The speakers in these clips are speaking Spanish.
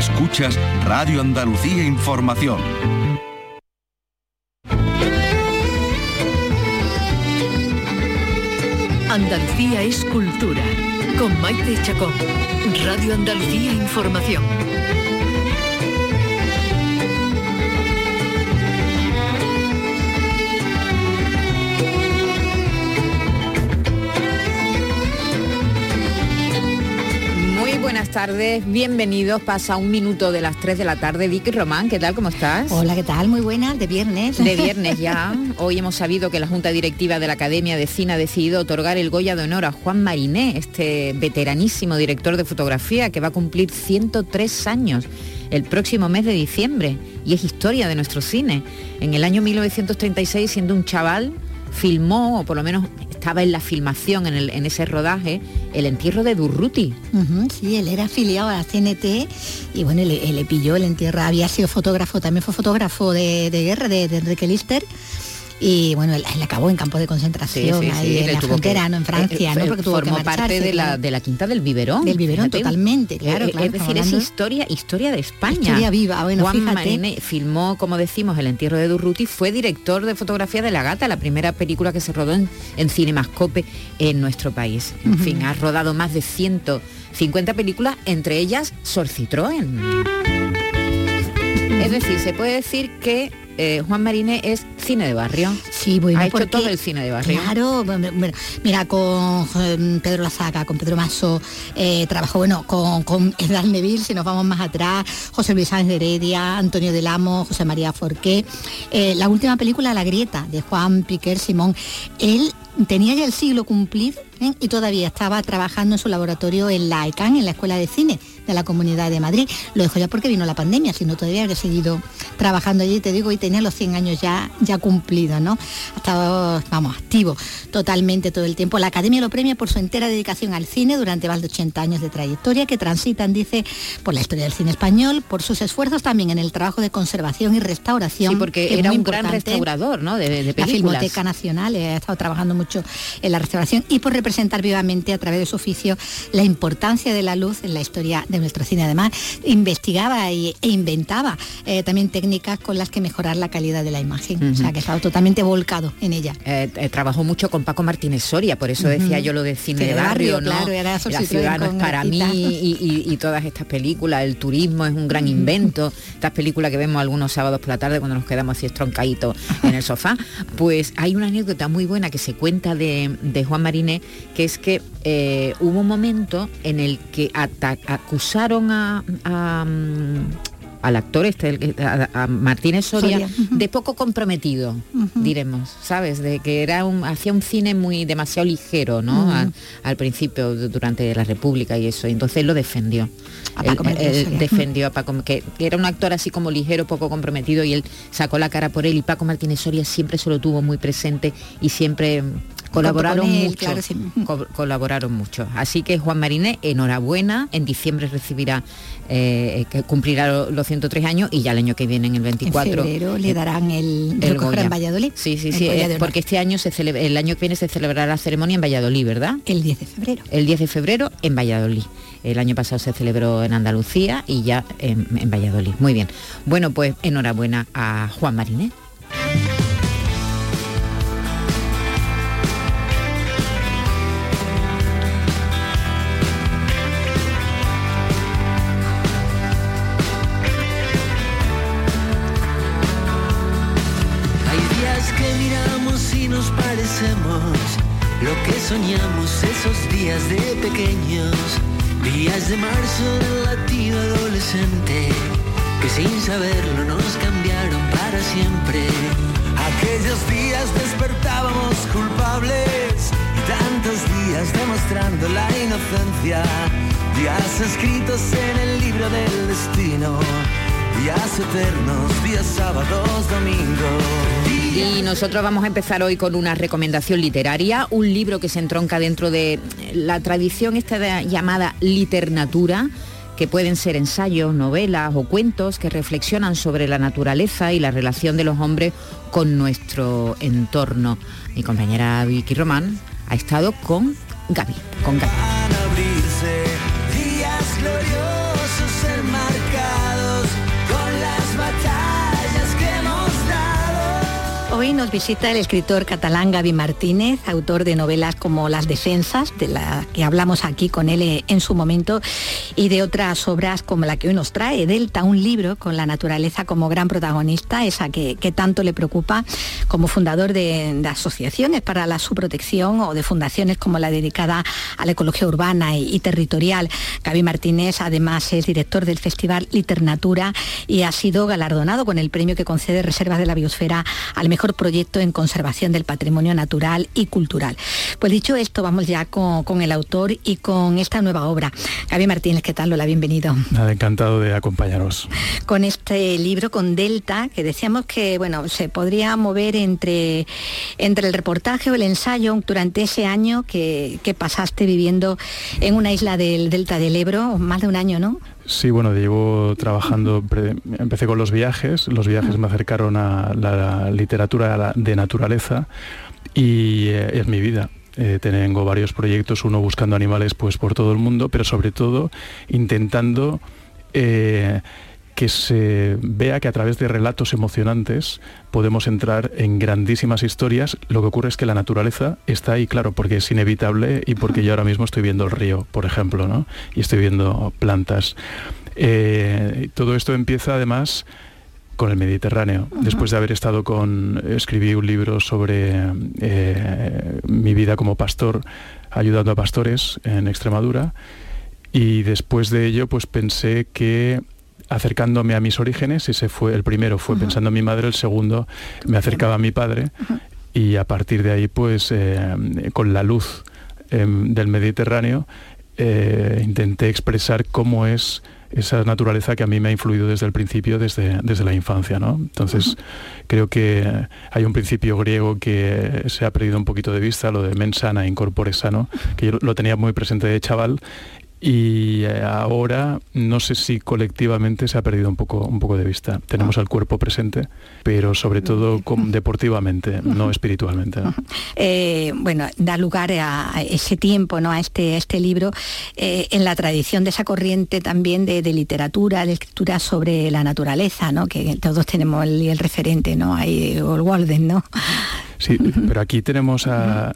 Escuchas Radio Andalucía Información. Andalucía es cultura. Con Maite Chacón. Radio Andalucía Información. Buenas tardes, bienvenidos. Pasa un minuto de las 3 de la tarde. Vicky Román, ¿qué tal? ¿Cómo estás? Hola, ¿qué tal? Muy buena, de viernes. De viernes ya. Hoy hemos sabido que la Junta Directiva de la Academia de Cine ha decidido otorgar el Goya de Honor a Juan Mariné, este veteranísimo director de fotografía que va a cumplir 103 años el próximo mes de diciembre y es historia de nuestro cine. En el año 1936, siendo un chaval, filmó, o por lo menos estaba en la filmación, en, el- en ese rodaje, el entierro de Durruti. Sí, él era afiliado a la CNT y bueno, le, le pilló el entierro. Había sido fotógrafo, también fue fotógrafo de, de guerra de, de Enrique Lister. Y bueno, él, él acabó en campo de concentración, ahí en la frontera, que- ¿no? En Francia, eh, ¿no? eh, Porque tuvo que formó parte de la, claro. de la quinta del biberón. Del biberón, fíjate. totalmente, claro, Eh, claro, es decir, es historia, historia de España. Historia viva, bueno, Juan fíjate. Filmó, como decimos, el entierro de Durruti, fue director de fotografía de La Gata, la primera película que se rodó en, en Cinemascope en nuestro país. En fin, ha rodado más de 150 películas, entre ellas Sor Citroën. Es decir, se puede decir que eh, Juan Mariné es cine de barrio. Sí, bueno, ha hecho porque- todo el cine de barrio. Claro, bueno, mira, con eh, Pedro Lazaga, con Pedro Maso, eh, trabajó, bueno, con, con Edgar Neville, si nos vamos más atrás, José Luis Sáenz de Heredia, Antonio del Amo, José María Forqué. La última película, La Grieta, de Juan Piquer Simón. Él tenía ya el siglo cumplido y todavía estaba trabajando en su laboratorio en la ECAN, en la Escuela de Cine de la Comunidad de Madrid. Lo dejó ya porque vino la pandemia, si no todavía habría seguido trabajando allí, te digo, y tenía los 100 años ya, ya cumplidos, ¿no? Ha estado, vamos, activo totalmente todo el tiempo. La Academia lo premia por su entera dedicación al cine durante más de 80 años de trayectoria que transitan, dice, por la historia del cine español, por sus esfuerzos también en el trabajo de conservación y restauración. Sí, porque que era un gran restaurador, ¿no? De, de La películas. Filmoteca Nacional eh, ha estado trabajando mucho en la restauración y por representar vivamente a través de su oficio la importancia de la luz en la historia de nuestro cine. Además, investigaba y- e inventaba eh, también técnicas con las que mejorar la calidad de la imagen. O sea, que ha estado totalmente volcado en ella. Eh, eh, trabajó mucho con Paco Martínez Soria, por eso decía yo lo de cine de barrio, barrio, ¿no? claro, era La ciudad no es para mí y, y- y todas estas películas, el turismo es un gran invento, estas películas que vemos algunos sábados por la tarde cuando nos quedamos así estroncaditos en el sofá, pues hay una anécdota muy buena que se cuenta de, de Juan Mariné, que es que eh, hubo un momento en el que ata- acusaron a- a, mm, al actor este, que- a, Martínez Soria, de poco comprometido, diremos, ¿sabes? De que era un, hacía un cine muy demasiado ligero, ¿no? Al, al principio, du- durante la República y eso. Y entonces él lo defendió. A Paco Él- él defendió a Paco, que era un actor así como ligero, poco comprometido, y él sacó la cara por él. Y Paco Martínez Soria siempre se lo tuvo muy presente y siempre colaboraron mucho. claro, sí. co- colaboraron mucho. Así que Juan Mariné, enhorabuena. En diciembre recibirá, eh, que cumplirá lo- los 103 años y ya el año que viene, en el 24. En febrero le eh, darán el, el Goya. en Valladolid. Sí, sí, sí, eh, porque este año se celebra, el año que viene se celebrará la ceremonia en Valladolid, ¿verdad? El 10 de febrero. El 10 de febrero en Valladolid. El año pasado se celebró en Andalucía y ya en, en Valladolid. Muy bien. Bueno, pues enhorabuena a Juan Mariné. Días de pequeños, días de marzo del latido adolescente, que sin saberlo nos cambiaron para siempre. Aquellos días despertábamos culpables y tantos días demostrando la inocencia, días escritos en el libro del destino. Días eternos, días sábados, domingos. Y nosotros vamos a empezar hoy con una recomendación literaria, un libro que se entronca dentro de la tradición esta llamada liternatura, que pueden ser ensayos, novelas o cuentos que reflexionan sobre la naturaleza y la relación de los hombres con nuestro entorno. Mi compañera Vicky Román ha estado con Gaby, con Gaby. Hoy nos visita el escritor catalán Gaby Martínez, autor de novelas como Las Defensas, de la que hablamos aquí con él eh, en su momento, y de otras obras como la que hoy nos trae, Delta, un libro con la naturaleza como gran protagonista, esa que, tanto le preocupa, como fundador de, asociaciones para la su protección o de fundaciones como la dedicada a la ecología urbana y, territorial. Gaby Martínez además es director del Festival Liternatura y ha sido galardonado con el premio que concede Reservas de la Biosfera al mejor proyecto en conservación del patrimonio natural y cultural. Pues dicho esto, vamos ya con, el autor y con esta nueva obra. Gaby Martínez, ¿qué tal? Hola, bienvenido. Nada, encantado de acompañaros. Con este libro, con Delta, que decíamos que, bueno, se podría mover entre, entre el reportaje o el ensayo durante ese año que, que pasaste viviendo en una isla del Delta del Ebro, más de un año, ¿no? Sí, bueno, llevo trabajando, empecé con los viajes, los viajes me acercaron a la literatura de naturaleza y eh, es mi vida. Eh, tengo varios proyectos, uno buscando animales pues por todo el mundo, pero sobre todo intentando eh, que se vea que a través de relatos emocionantes podemos entrar en grandísimas historias. Lo que ocurre es que la naturaleza está ahí, claro, porque es inevitable y porque yo ahora mismo estoy viendo el río, por ejemplo, ¿no? y estoy viendo plantas. Eh, todo esto empieza además con el Mediterráneo. Después de haber estado con, escribí un libro sobre eh, mi vida como pastor, ayudando a pastores en Extremadura. Y después de ello, pues pensé que acercándome a mis orígenes, ese fue el primero, fue pensando en mi madre, el segundo me acercaba a mi padre y a partir de ahí, pues eh, con la luz em, del Mediterráneo, eh, intenté expresar cómo es esa naturaleza que a mí me ha influido desde el principio, desde, desde la infancia. ¿no? Entonces, creo que hay un principio griego que se ha perdido un poquito de vista, lo de mensana, incorpore sano, que yo lo tenía muy presente de chaval y eh, ahora no sé si colectivamente se ha perdido un poco, un poco de vista. Tenemos al cuerpo presente, pero sobre todo deportivamente, no espiritualmente. Eh, bueno, da lugar a ese tiempo, ¿no? a, este, este libro, eh, en la tradición de esa corriente también de, literatura, de escritura sobre la naturaleza, ¿no? que todos tenemos el, referente, ¿no? Hay el Walden, ¿no? Sí, pero aquí tenemos a,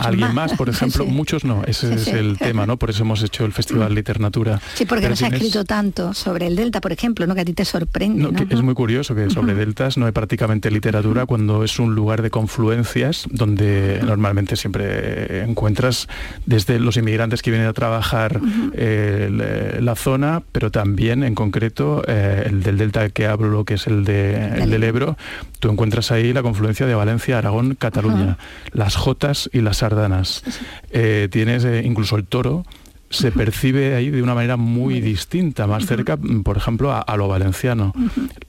alguien más, por ejemplo, muchos no, ese es el tema, ¿no? Por eso hemos hecho el Festival Literatura. Sí, porque no se ha escrito tanto sobre el Delta, por ejemplo, ¿no? Que a ti te sorprende. es muy curioso que sobre deltas no hay prácticamente literatura cuando es un lugar de confluencias donde normalmente siempre encuentras desde los inmigrantes que vienen a trabajar eh, la zona, pero también en concreto eh, el del Delta que hablo, que es el, de, el del Ebro, tú encuentras ahí la confluencia de Valencia, Aragón, Cataluña, las Jotas y las sardanas. Eh, tienes eh, incluso el toro, se percibe ahí de una manera muy distinta, más cerca, mm, por ejemplo, a, lo valenciano.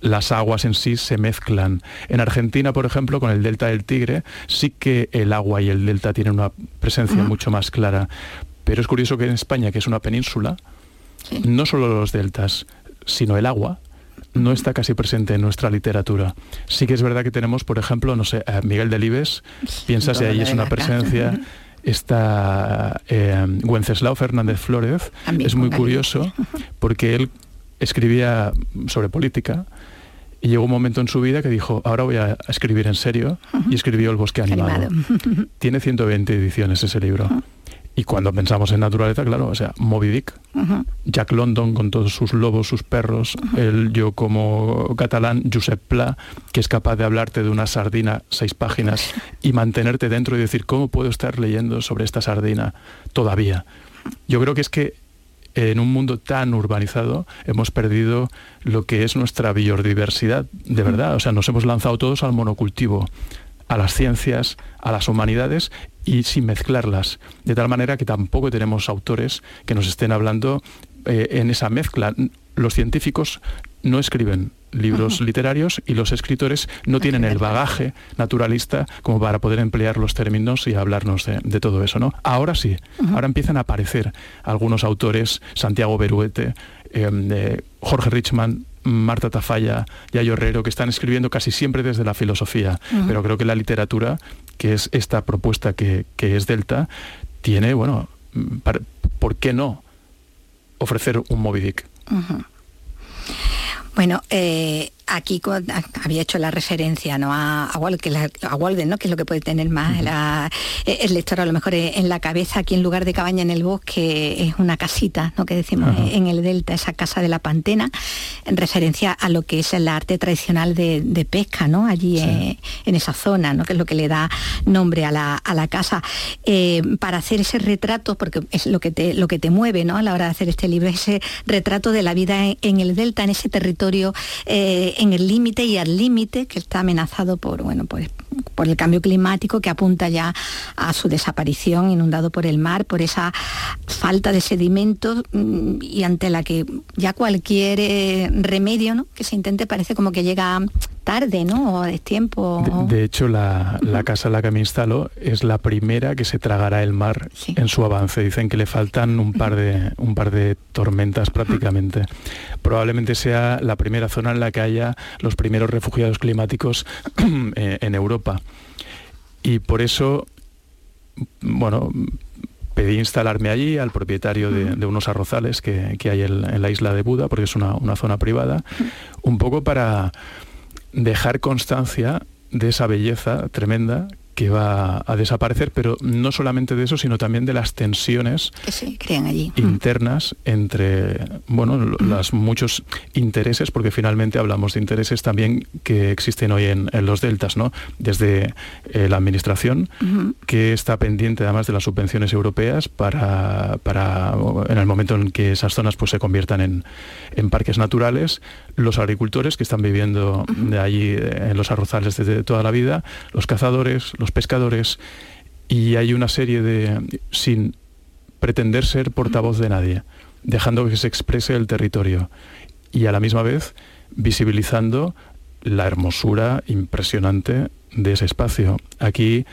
Las aguas en sí se mezclan. En Argentina, por ejemplo, con el delta del Tigre, sí que el agua y el delta tienen una presencia mucho más clara. Pero es curioso que en España, que es una península, no solo los deltas, sino el agua, no está casi presente en nuestra literatura. Sí que es verdad que tenemos, por ejemplo, no sé, Miguel Delibes, piensas si ahí es una presencia. Está eh, Wenceslao Fernández Flórez, es muy curioso porque él escribía sobre política, y llegó un momento en su vida que dijo, ahora voy a escribir en serio, y escribió El bosque animado. Tiene 120 ediciones ese libro. Y cuando pensamos en naturaleza, claro, o sea, Moby Dick, Jack London con todos sus lobos, sus perros, el yo como catalán, Josep Pla, que es capaz de hablarte de una sardina seis páginas y mantenerte dentro y decir, ¿cómo puedo estar leyendo sobre esta sardina todavía? Yo creo que es que en un mundo tan urbanizado hemos perdido lo que es nuestra biodiversidad, de verdad. O sea, nos hemos lanzado todos al monocultivo a las ciencias, a las humanidades y sin mezclarlas, de tal manera que tampoco tenemos autores que nos estén hablando eh, en esa mezcla. Los científicos no escriben libros literarios y los escritores no tienen el bagaje naturalista como para poder emplear los términos y hablarnos de, todo eso. ¿no? Ahora sí, ahora empiezan a aparecer algunos autores, Santiago Beruete, eh, Jorge Richman, Marta Tafalla, Yayo Herrero, que están escribiendo casi siempre desde la filosofía, pero creo que la literatura, que es esta propuesta que, es Delta, tiene, bueno, ¿por qué no ofrecer un Moby Dick? Bueno, eh, aquí había hecho la referencia ¿no? a, a, Walden, ¿no? que es lo que puede tener más e, el lector a lo mejor en la cabeza, aquí en lugar de cabaña en el bosque es una casita, ¿no? que decimos en el delta, esa casa de la pantena, en referencia a lo que es el arte tradicional de, pesca, ¿no? allí en, esa zona, ¿no? que es lo que le da nombre a la, casa. Eh, para hacer ese retrato, porque es lo que te, lo que te mueve ¿no? a la hora de hacer este libro, ese retrato de la vida en, el delta, en ese territorio eh, en el límite y al límite que está amenazado por, bueno, pues, por el cambio climático que apunta ya a su desaparición, inundado por el mar, por esa falta de sedimentos mm, y ante la que ya cualquier eh, remedio ¿no? que se intente parece como que llega tarde, ¿no? O es tiempo. De, hecho, la, casa en la que me instalo es la primera que se tragará el mar en su avance. Dicen que le faltan un par de, un par de tormentas prácticamente. Probablemente sea la primera zona en la que haya los primeros refugiados climáticos eh, en Europa. Y por eso, bueno, pedí instalarme allí al propietario de, unos arrozales que, hay en, la isla de Buda, porque es una, una zona privada, un poco para dejar constancia de esa belleza tremenda que va a desaparecer, pero no solamente de eso, sino también de las tensiones allí. internas entre bueno, los muchos intereses, porque finalmente hablamos de intereses también que existen hoy en, los deltas, ¿no? Desde eh, la administración, que está pendiente además de las subvenciones europeas para, para en el momento en que esas zonas pues, se conviertan en, en parques naturales, los agricultores que están viviendo de allí en los arrozales desde toda la vida, los cazadores, los pescadores, y hay una serie de, sin pretender ser portavoz de nadie, dejando que se exprese el territorio y a la misma vez visibilizando la hermosura impresionante de ese espacio. Aquí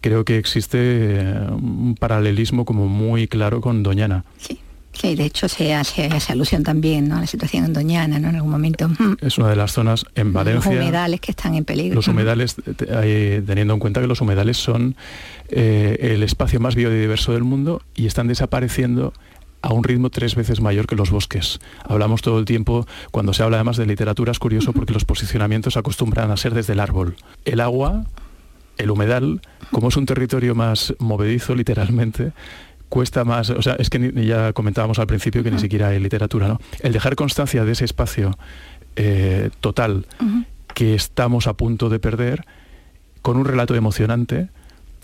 creo que existe un paralelismo como muy claro con Doñana. Sí. Sí, de hecho se hace, alusión también a la situación en Doñana, ¿no? En algún momento. Es una de las zonas en Valencia. Los humedales que están en peligro. Los humedales, teniendo en cuenta que los humedales son eh, el espacio más biodiverso del mundo y están desapareciendo a un ritmo tres veces mayor que los bosques. Hablamos todo el tiempo, cuando se habla además de literatura, es curioso porque los posicionamientos acostumbran a ser desde el árbol. El agua, el humedal, como es un territorio más movedizo literalmente, cuesta más, o sea, es que ya comentábamos al principio que ni siquiera hay literatura, ¿no? El dejar constancia de ese espacio eh, total que estamos a punto de perder con un relato emocionante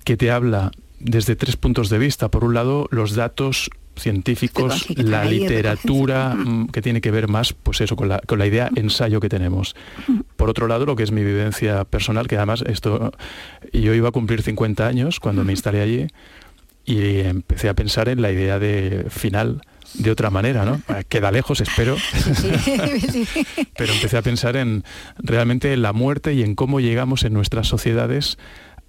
que te habla desde tres puntos de vista. Por un lado, los datos científicos, la literatura mm, que tiene que ver más, pues eso, con la, con la idea ensayo que tenemos. Por otro lado, lo que es mi vivencia personal, que además esto, yo iba a cumplir 50 años cuando me instalé allí, y empecé a pensar en la idea de final de otra manera, ¿no? Queda lejos, espero. Pero empecé a pensar en realmente la muerte y en cómo llegamos en nuestras sociedades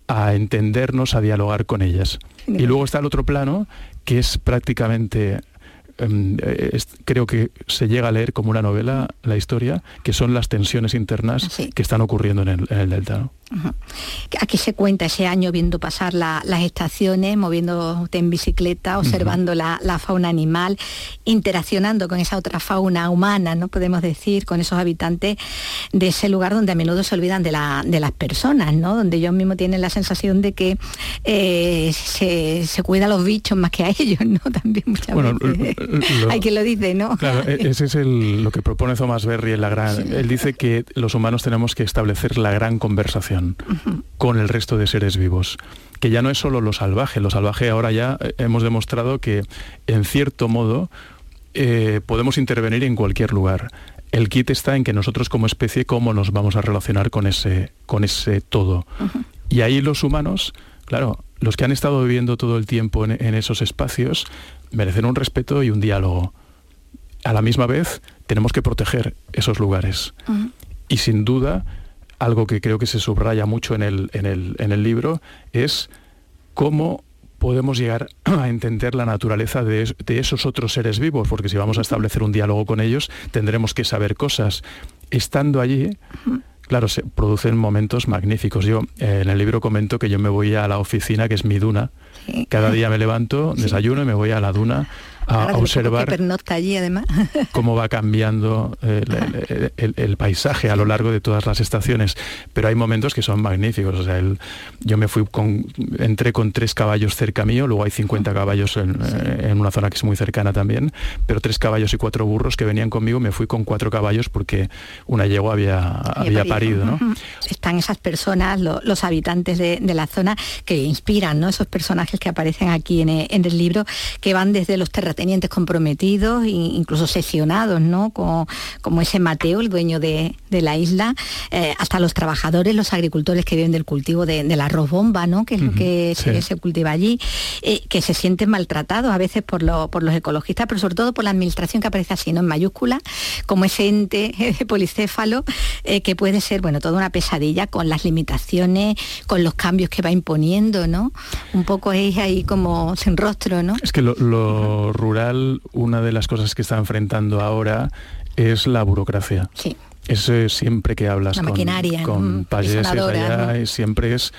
a entendernos, a dialogar con ellas. Y luego está el otro plano, que es prácticamente Em, creo que se llega a leer como una novela la historia, que son las tensiones internas que están ocurriendo en el, delta. Aquí se cuenta ese año viendo pasar las estaciones, moviéndote en bicicleta, observando la, fauna animal, interaccionando con esa otra fauna humana, no podemos decir, con esos habitantes de ese lugar donde a menudo se olvidan de, las personas, ¿no? donde ellos mismos tienen la sensación de que eh, se, se cuida a los bichos más que a ellos, ¿no? También muchas veces. Hay quien lo dice, ¿no? Claro, e-, ese es lo que propone Thomas Berry en la gran. Él dice que los humanos tenemos que establecer la gran conversación con el resto de seres vivos que ya no es solo lo salvaje, lo salvaje ahora ya eh, hemos demostrado que en cierto modo eh, podemos intervenir en cualquier lugar. El kit está en que nosotros como especie cómo nos vamos a relacionar con ese, con ese todo. Y ahí los humanos, claro, los que han estado viviendo todo el tiempo en esos espacios, merecen un respeto y un diálogo. A la misma vez, tenemos que proteger esos lugares. Y sin duda, algo que creo que se subraya mucho en el, en el, en el libro es cómo podemos llegar a entender la naturaleza de, esos otros seres vivos, porque si vamos a establecer un diálogo con ellos, tendremos que saber cosas. Estando allí, claro, se producen momentos magníficos. Yo eh, en el libro comento que yo me voy a la oficina, que es mi duna. Cada día me levanto, desayuno y me voy a la duna a, observar pernocta allí además. cómo va cambiando el, paisaje a lo largo de todas las estaciones. Pero hay momentos que son magníficos o sea el, yo me fui con entré con tres caballos cerca mío luego hay 50 caballos en, en, una zona que es muy cercana también pero tres caballos y cuatro burros que venían conmigo me fui con cuatro caballos porque una yegua había, había, parido, ¿no? están esas personas los habitantes de, la zona que inspiran ¿no? esos personajes que aparecen aquí en, el libro que van desde los terratenientes comprometidos incluso sesionados ¿no? como, como ese Mateo el dueño de, la isla eh, hasta los trabajadores los agricultores que viven del cultivo de, del arroz bomba ¿no? que es lo que se, cultiva allí eh, que se sienten maltratados a veces por, por los ecologistas pero sobre todo por la administración que aparece así ¿no? en mayúscula como ese ente policéfalo eh, que puede ser bueno toda una pesadilla con las limitaciones con los cambios que va imponiendo no un poco es ahí como sin rostro no es que lo, rural una de las cosas que está enfrentando ahora es la burocracia. Sí. Eso siempre que hablas con, con allá, siempre es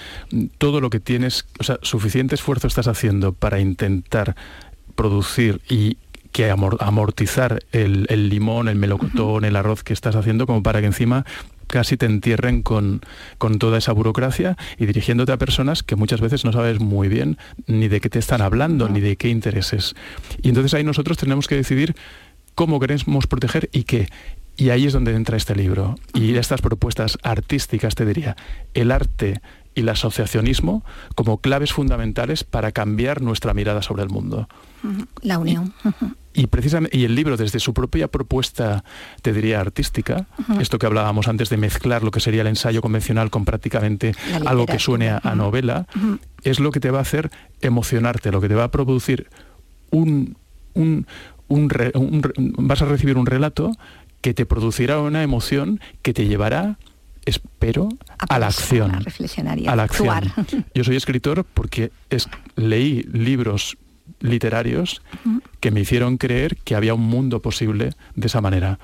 todo lo que tienes, o sea, suficiente esfuerzo estás haciendo para intentar producir y que amortizar el, limón, el melocotón, el arroz que estás haciendo, como para que encima casi te entierren con, con, toda esa burocracia y dirigiéndote a personas que muchas veces no sabes muy bien ni de qué te están hablando, ni de qué intereses. Y entonces ahí nosotros tenemos que decidir cómo queremos proteger y qué. Y ahí es donde entra este libro. Y estas propuestas artísticas, te diría, el arte y el asociacionismo como claves fundamentales para cambiar nuestra mirada sobre el mundo. La unión. Y precisamente y el libro desde su propia propuesta te diría artística esto que hablábamos antes de mezclar lo que sería el ensayo convencional con prácticamente algo que suene a, novela es lo que te va a hacer emocionarte lo que te va a producir un, un, vas a recibir un relato que te producirá una emoción que te llevará espero a, la acción a, la acción yo soy escritor porque es, leí libros literarios que me hicieron creer que había un mundo posible de esa manera.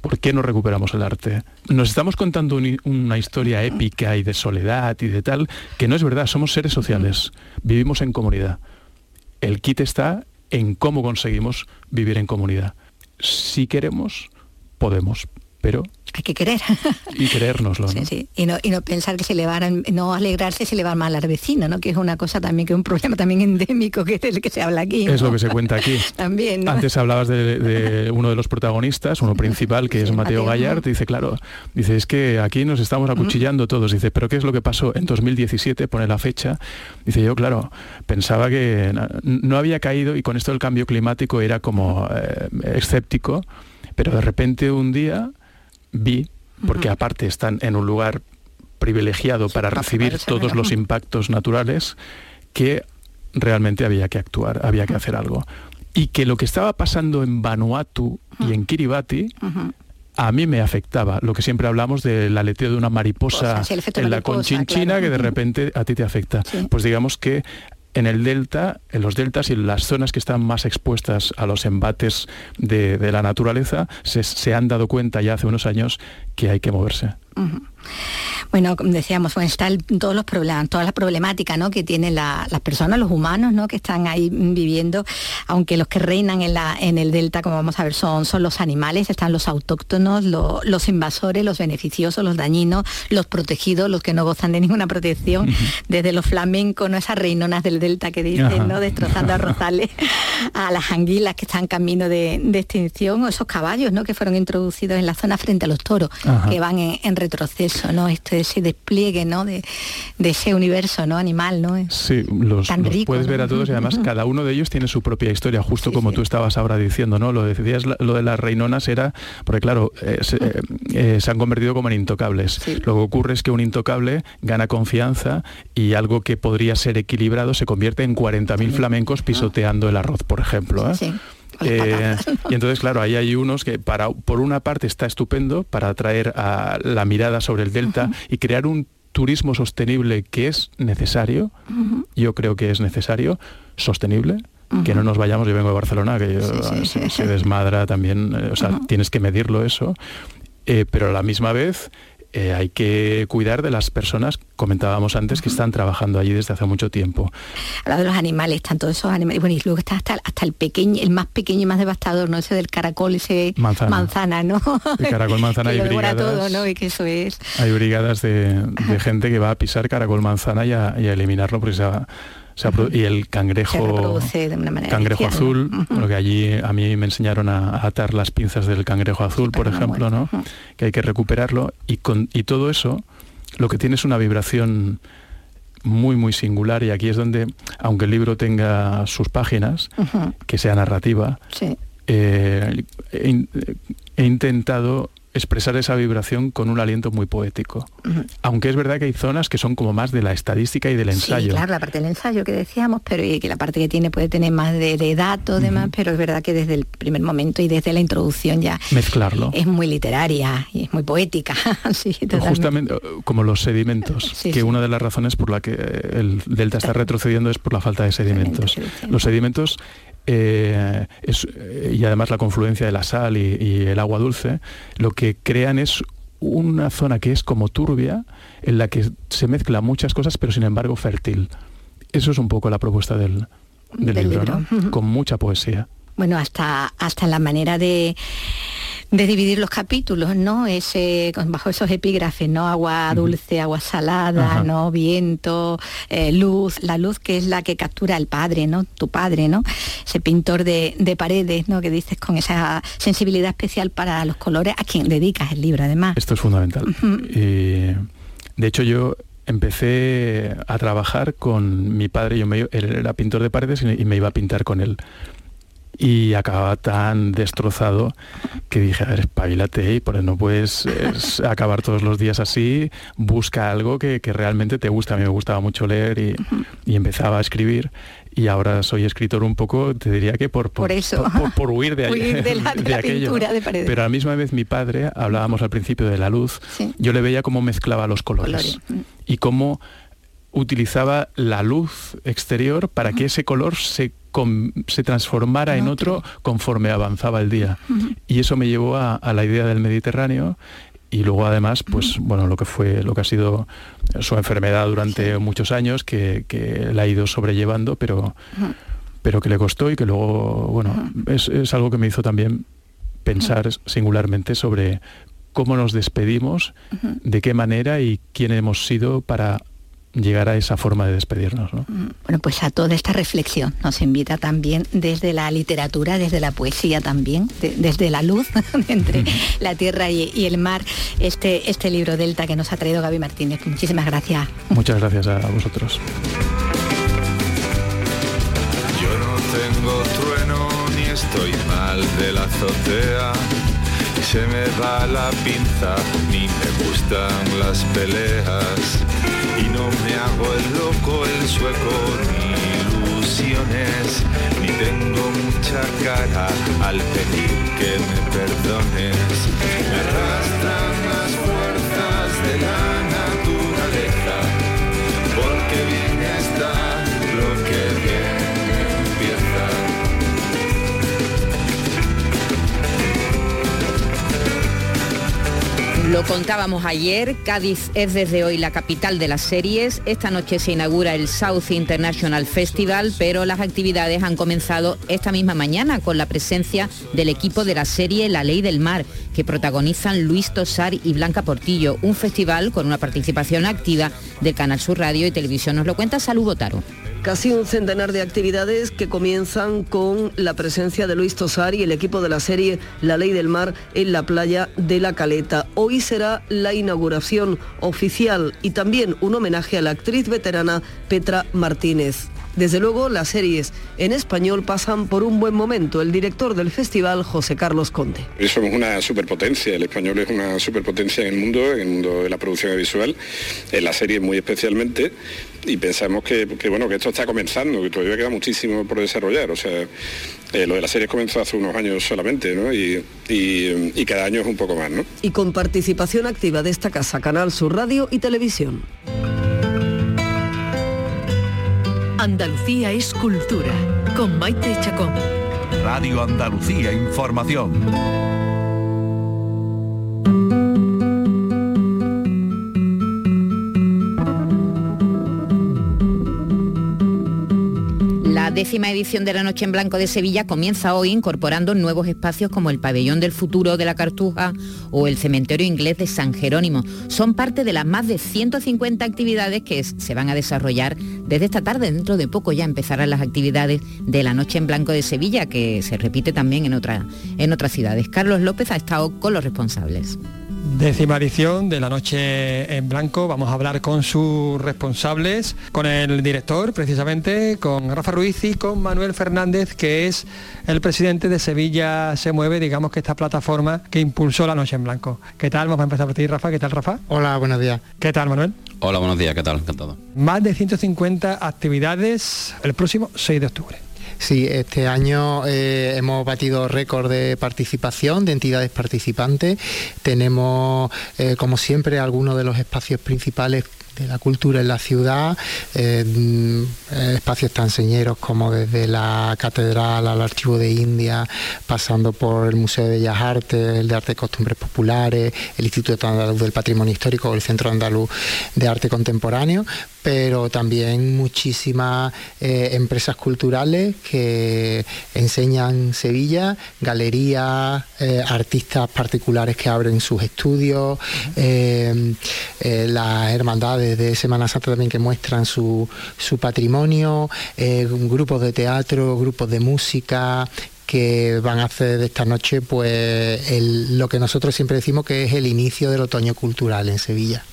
¿Por qué no recuperamos el arte? Nos estamos contando una historia épica y de soledad y de tal, que no es verdad, somos seres sociales, vivimos en comunidad. El kit está en cómo conseguimos vivir en comunidad. Si queremos, podemos, pero hay que querer. Y creérnoslo, ¿no? Sí, sí. Y no, y no pensar que se le van, no alegrarse si le va mal al vecino, ¿no? Que es una cosa también, que es un problema también endémico que es el que se habla aquí. Es lo que se cuenta aquí. también. Antes hablabas de, uno de los protagonistas, uno principal, que es Mateo, Gallard, dice, claro, dice, es que aquí nos estamos acuchillando todos. Dice, pero ¿qué es lo que pasó en 2017? Pone la fecha. Dice, yo, claro, pensaba que no había caído y con esto del cambio climático era como eh, escéptico, pero de repente un día vi, porque aparte están en un lugar privilegiado para recibir todos los impactos naturales, que realmente había que actuar, había que hacer algo. Y que lo que estaba pasando en Vanuatu y en Kiribati a mí me afectaba. Lo que siempre hablamos del aleteo de una mariposa en la conchinchina que de repente a ti te afecta. Pues digamos que en el delta, en los deltas y en las zonas que están más expuestas a los embates de, la naturaleza, se, han dado cuenta ya hace unos años que hay que moverse. Bueno, como decíamos, bueno, está todos los problemas, toda la problemática ¿no? que tienen las personas, los humanos ¿no? que están ahí viviendo, aunque los que reinan en, la, en el delta, como vamos a ver, son, son los animales, están los autóctonos, los invasores, los beneficiosos, los dañinos, los protegidos, los que no gozan de ninguna protección, desde los flamencos, ¿no? esas reinonas del delta que dicen, ¿no? destrozando a Rosales, a las anguilas que están camino de, extinción, o esos caballos ¿no? que fueron introducidos en la zona frente a los toros, que van en, retroceso, ¿no? Este, ese despliegue ¿no? de, ese universo ¿no? animal. ¿no? Sí, los, puedes ver a todos y además cada uno de ellos tiene su propia historia, justo como tú estabas ahora diciendo, ¿no? Lo decías, lo de las reinonas era, porque claro, eh, eh, eh, se, han convertido como en intocables. Lo que ocurre es que un intocable gana confianza y algo que podría ser equilibrado se convierte en 40.000 flamencos pisoteando el arroz, por ejemplo. Y entonces, claro, ahí hay unos que para, por una parte está estupendo para atraer a la mirada sobre el delta y crear un turismo sostenible que es necesario, yo creo que es necesario, sostenible, que no nos vayamos, yo vengo de Barcelona, que se, desmadra también, eh, o sea, tienes que medirlo eso, eh, pero a la misma vez eh, hay que cuidar de las personas, comentábamos antes, que están trabajando allí desde hace mucho tiempo. Habla de los animales, están todos esos animales, bueno, y luego está hasta, hasta el pequeño, el más pequeño y más devastador, ¿no? Ese del caracol, ese manzana, ¿no? El caracol manzana hay brigadas, todo, ¿no? Y que eso es. Hay brigadas de, gente que va a pisar caracol manzana y a, eliminarlo porque se va y el cangrejo cangrejo azul lo que allí a mí me enseñaron a, atar las pinzas del cangrejo azul por ejemplo no que hay que recuperarlo. Y con y todo eso lo que tiene es una vibración muy muy singular. Y aquí es donde aunque el libro tenga sus páginas que sea narrativa eh, he intentado expresar esa vibración con un aliento muy poético. Aunque es verdad que hay zonas que son como más de la estadística y del ensayo. Sí, claro, la parte del ensayo que decíamos, pero y que la parte que tiene puede tener más de, datos, demás, pero es verdad que desde el primer momento y desde la introducción ya mezclarlo. Es muy literaria y es muy poética. Justamente como los sedimentos, que una de las razones por la que el delta está retrocediendo es por la falta de sedimentos. Los sedimentos eh, eh, y además la confluencia de la sal y, el agua dulce, lo que crean es una zona que es como turbia, en la que se mezclan muchas cosas, pero sin embargo fértil. Eso es un poco la propuesta del, libro, con mucha poesía. Bueno, hasta, hasta la manera de de dividir los capítulos, ¿no? Ese, bajo esos epígrafes, ¿no? Agua dulce, agua salada, ¿no? Viento, eh, luz, la luz que es la que captura el padre, ¿no? Tu padre, ¿no? Ese pintor de, paredes, ¿no? Que dices con esa sensibilidad especial para los colores, a quien dedicas el libro, además. Esto es fundamental. de hecho, yo empecé a trabajar con mi padre, yo me, él era pintor de paredes y me iba a pintar con él y acababa tan destrozado que dije, a ver, espabilate, porque no puedes acabar todos los días así, busca algo que, realmente te gusta. A mí me gustaba mucho leer y, empezaba a escribir y ahora soy escritor un poco, te diría que por, por, eso. por, huir de, la, de, aquello. Pero a la misma vez mi padre, hablábamos al principio de la luz, yo le veía cómo mezclaba los colores, y cómo utilizaba la luz exterior para que ese color se se transformara en otro. conforme avanzaba el día. Y eso me llevó a, la idea del Mediterráneo y luego además, pues bueno, lo que fue, lo que ha sido su enfermedad durante muchos años, que, la ha ido sobrellevando, pero, pero que le costó y que luego, bueno, es, es, algo que me hizo también pensar singularmente sobre cómo nos despedimos, de qué manera y quién hemos sido para llegar a esa forma de despedirnos. ¿no? Mm, bueno, pues a toda esta reflexión nos invita también desde la literatura, desde la poesía también, desde la luz entre la tierra y, el mar, este, este libro Delta que nos ha traído Gaby Martínez. Muchísimas gracias. Muchas gracias a vosotros. Yo no tengo trueno ni estoy mal de la azotea. Se me va la pinza, ni me gustan las peleas. Y no me hago el loco, el sueco, ni ilusiones, ni tengo mucha cara al pedir que me perdones. Me arrastran las fuerzas de la Lo contábamos ayer, Cádiz es desde hoy la capital de las series. Esta noche se inaugura el South International Festival, pero las actividades han comenzado esta misma mañana con la presencia del equipo de la serie La Ley del Mar, que protagonizan Luis Tosar y Blanca Portillo, un festival con una participación activa del Canal Sur Radio y Televisión. Nos lo cuenta Salud Botaro. Casi un centenar de actividades que comienzan con la presencia de Luis Tosar y el equipo de la serie La Ley del Mar en la playa de La Caleta. Hoy será la inauguración oficial y también un homenaje a la actriz veterana Petra Martínez. Desde luego, las series en español pasan por un buen momento. El director del festival, José Carlos Conde. Somos una superpotencia, el español es una superpotencia en el mundo, en el mundo de la producción visual, en la serie muy especialmente, y pensamos que, bueno, que esto está comenzando, que todavía queda muchísimo por desarrollar. O sea, eh, lo de las series comenzó hace unos años solamente, ¿no? Y, y cada año es un poco más, ¿no? Y con participación activa de esta casa, Canal Sur Radio y Televisión. Andalucía es cultura, con Maite Chacón. Radio Andalucía Información. Décima edición de la Noche en Blanco de Sevilla comienza hoy incorporando nuevos espacios como el Pabellón del Futuro de la Cartuja o el Cementerio Inglés de San Jerónimo. Son parte de las más de 150 actividades que se van a desarrollar desde esta tarde. Dentro de poco ya empezarán las actividades de la Noche en Blanco de Sevilla, que se repite también en, en otras ciudades. Carlos López ha estado con los responsables. Décima edición de la Noche en Blanco. Vamos a hablar con sus responsables, con el director precisamente, con Rafa Ruiz y con Manuel Fernández, que es el presidente de Sevilla Se Mueve, digamos que esta plataforma que impulsó la Noche en Blanco. ¿Qué tal? Vamos a empezar por ti, Rafa. ¿Qué tal, Rafa? Hola, buenos días. ¿Qué tal, Manuel? Hola, buenos días. ¿Qué tal? Encantado. Más de 150 actividades el próximo 6 de octubre. Sí, este año eh, hemos batido récord de participación de entidades participantes. Tenemos, eh, como siempre, algunos de los espacios principales de la cultura en la ciudad, eh, mm, espacios tan señeros como desde la catedral al archivo de India, pasando por el Museo de Bellas Artes, el de Arte y Costumbres Populares, el Instituto Andaluz del Patrimonio Histórico, el Centro Andaluz de Arte Contemporáneo, pero también muchísimas eh, empresas culturales que enseñan Sevilla, galerías, eh, artistas particulares que abren sus estudios, las hermandades de Semana Santa también que muestran su, su patrimonio, grupos de teatro, grupos de música, que van a hacer de esta noche pues lo que nosotros siempre decimos que es el inicio del otoño cultural en Sevilla.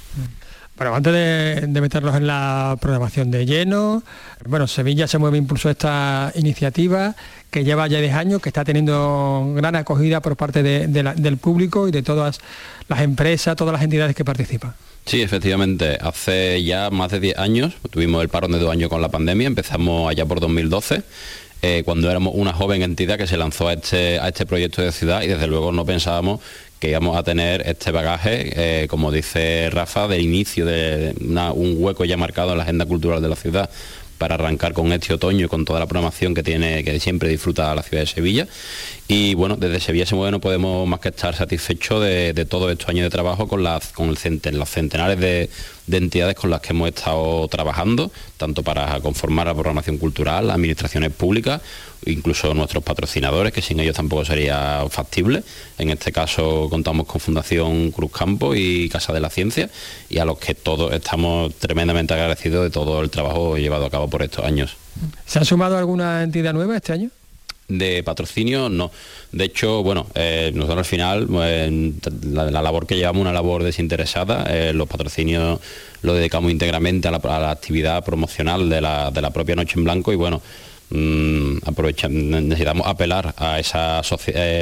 Bueno, antes de, meternos en la programación de lleno, bueno, Sevilla se mueve impulso esta iniciativa que lleva ya 10 años, que está teniendo gran acogida por parte del público y de todas las empresas, todas las entidades que participan. Sí, efectivamente, hace ya más de 10 años, tuvimos el parón de dos años con la pandemia, empezamos allá por 2012 eh, cuando éramos una joven entidad que se lanzó a este, a este proyecto de ciudad y desde luego no pensábamos que íbamos a tener este bagaje, eh, como dice Rafa, del inicio de un hueco ya marcado en la agenda cultural de la ciudad para arrancar con este otoño y con toda la programación que tiene, que siempre disfruta la ciudad de Sevilla. Y bueno, desde Sevilla se mueve no podemos más que estar satisfechos de, de todos estos años de trabajo con las, los centenares de, de entidades con las que hemos estado trabajando, tanto para conformar la programación cultural, administraciones públicas, incluso nuestros patrocinadores, que sin ellos tampoco sería factible. En este caso contamos con Fundación Cruz Campo y Casa de la Ciencia, y a los que todos estamos tremendamente agradecidos de todo el trabajo llevado a cabo por estos años. ¿Se ha sumado alguna entidad nueva este año? de patrocinio no. De hecho, bueno, eh, nosotros al final, eh, la, labor que llevamos, una labor desinteresada, eh, los patrocinios lo dedicamos íntegramente a la, actividad promocional de la, propia Noche en Blanco y bueno, mm, necesitamos apelar a esa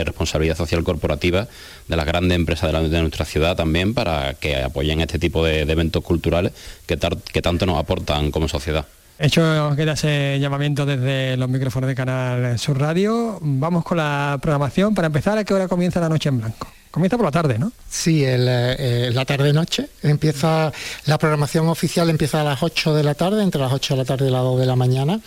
responsabilidad social corporativa de las grandes empresas de, nuestra ciudad también para que apoyen este tipo de, eventos culturales que, que tanto nos aportan como sociedad. Hecho queda ese llamamiento desde los micrófonos de Canal Sur Radio. Vamos con la programación. Para empezar, ¿a qué hora comienza la noche en blanco? Comienza por la tarde, ¿no? Sí, eh, la tarde-noche. Empieza, la programación oficial empieza a las 8 de la tarde, entre las 8 de la tarde y las 2 de la mañana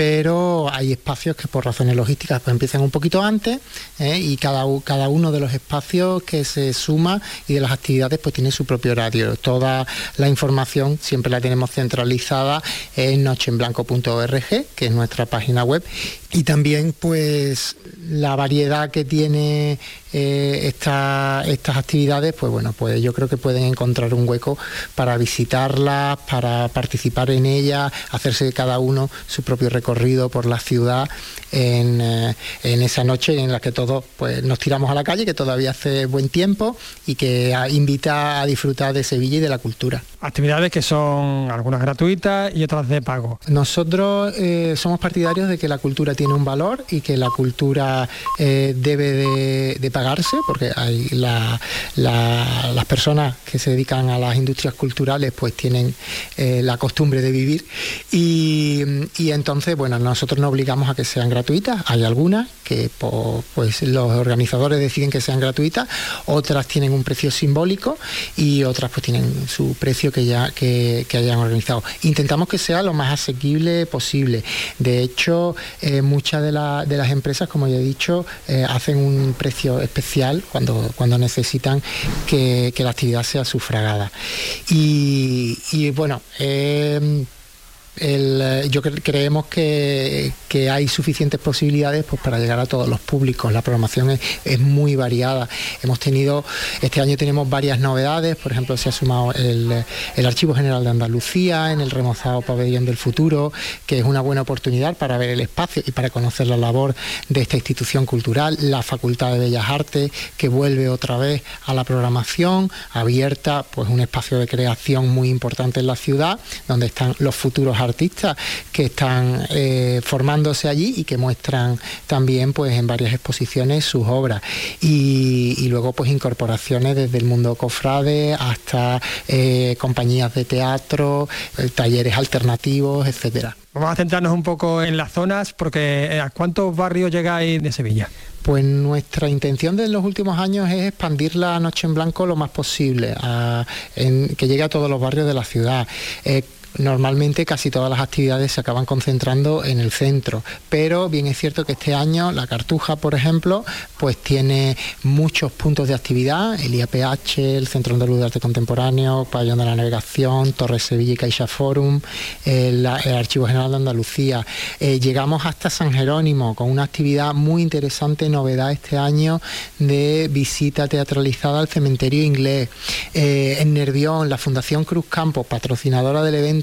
pero hay espacios que por razones logísticas pues empiezan un poquito antes ¿eh? y cada, cada uno de los espacios que se suma y de las actividades pues tiene su propio horario. Toda la información siempre la tenemos centralizada en nocheenblanco.org, que es nuestra página web, y también pues la variedad que tiene eh, estas actividades, pues bueno, pues yo creo que pueden encontrar un hueco para visitarlas, para participar en ellas, hacerse cada uno su propio recorrido por la ciudad en, eh, esa noche en la que todos pues, nos tiramos a la calle, que todavía hace buen tiempo y que invita a disfrutar de Sevilla y de la cultura. Actividades que son algunas gratuitas y otras de pago. Nosotros eh, somos partidarios de que la cultura tiene un valor y que la cultura debe de, de pagarse, porque hay las personas que se dedican a las industrias culturales pues tienen eh, la costumbre de vivir y, entonces, bueno, nosotros no obligamos a que sean gratuitas, hay algunas que pues los organizadores deciden que sean gratuitas, otras tienen un precio simbólico y otras pues tienen su precio que ya que, hayan organizado. Intentamos que sea lo más asequible posible. De hecho, eh, muchas de, las empresas, como ya he dicho, eh, hacen un precio especial cuando, cuando necesitan que, la actividad sea sufragada. Y, bueno, eh, el, yo creemos que, hay suficientes posibilidades pues, para llegar a todos los públicos. La programación es, muy variada. Hemos tenido, este año tenemos varias novedades, por ejemplo, se ha sumado el, el Archivo General de Andalucía en el remozado Pabellón del Futuro, que es una buena oportunidad para ver el espacio y para conocer la labor de esta institución cultural, la Facultad de Bellas Artes, que vuelve otra vez a la programación, abierta, pues un espacio de creación muy importante en la ciudad, donde están los futuros artistas que están eh, formándose allí y que muestran también pues en varias exposiciones sus obras. Y, luego pues incorporaciones desde el mundo cofrade hasta eh, compañías de teatro, eh, talleres alternativos, etcétera. Vamos a centrarnos un poco en las zonas, porque ¿a cuántos barrios llegáis de Sevilla? Pues nuestra intención de los últimos años es expandir la Noche en Blanco lo más posible, que llegue a todos los barrios de la ciudad normalmente casi todas las actividades se acaban concentrando en el centro, pero bien es cierto que este año la Cartuja, por ejemplo, pues tiene muchos puntos de actividad, el IAPH, el Centro Andaluz de Arte Contemporáneo, Pabellón de la Navegación, Torre Sevilla y Caixa Forum, el, Archivo General de Andalucía. Eh, llegamos hasta San Jerónimo con una actividad muy interesante, novedad este año de visita teatralizada al cementerio inglés. Eh, en Nervión, la Fundación Cruz Campo, patrocinadora del evento,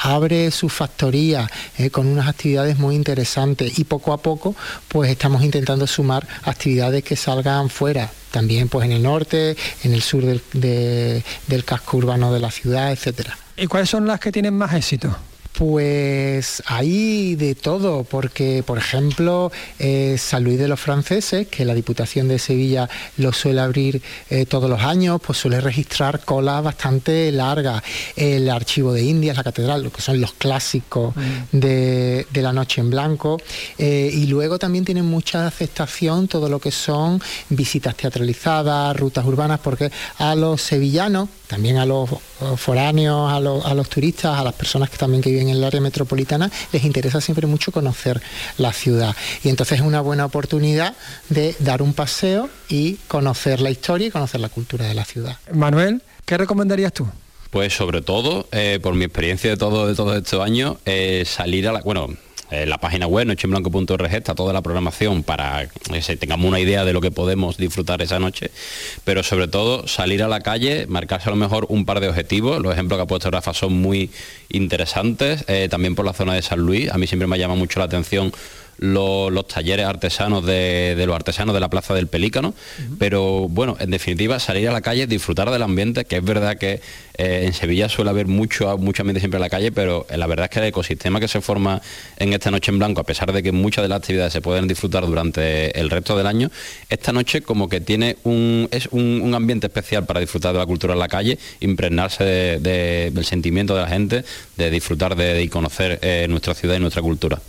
abre su factoría eh, con unas actividades muy interesantes y poco a poco pues estamos intentando sumar actividades que salgan fuera también pues en el norte, en el sur del, del casco urbano de la ciudad, etcétera. ¿Y cuáles son las que tienen más éxito? Pues hay de todo, porque por ejemplo eh, San Luis de los Franceses, que la Diputación de Sevilla lo suele abrir eh, todos los años, pues suele registrar colas bastante largas. El Archivo de Indias, la Catedral, lo que son los clásicos mm. de, la Noche en Blanco. Eh, y luego también tienen mucha aceptación todo lo que son visitas teatralizadas, rutas urbanas, porque a los sevillanos, también a los foráneos, a los, a los turistas, a las personas que también que viven en el área metropolitana, les interesa siempre mucho conocer la ciudad. Y entonces es una buena oportunidad de dar un paseo y conocer la historia y conocer la cultura de la ciudad. Manuel, ¿qué recomendarías tú? Pues sobre todo, eh, por mi experiencia de todo de todos estos años, eh, salir a la. Bueno, en la página web nocheenblanco.org está toda la programación para que tengamos una idea de lo que podemos disfrutar esa noche, pero sobre todo salir a la calle, marcarse a lo mejor un par de objetivos, los ejemplos que ha puesto Rafa son muy interesantes, eh, también por la zona de San Luis, a mí siempre me llama mucho la atención los, talleres artesanos de, los artesanos de la Plaza del Pelícano, pero bueno, en definitiva, salir a la calle, disfrutar del ambiente, que es verdad que eh, en Sevilla suele haber mucho, mucho ambiente siempre en la calle, pero la verdad es que el ecosistema que se forma en esta noche en blanco, a pesar de que muchas de las actividades se pueden disfrutar durante el resto del año, esta noche como que tiene un, es un, ambiente especial para disfrutar de la cultura en la calle, impregnarse del sentimiento de la gente, de disfrutar de, y conocer eh, nuestra ciudad y nuestra cultura.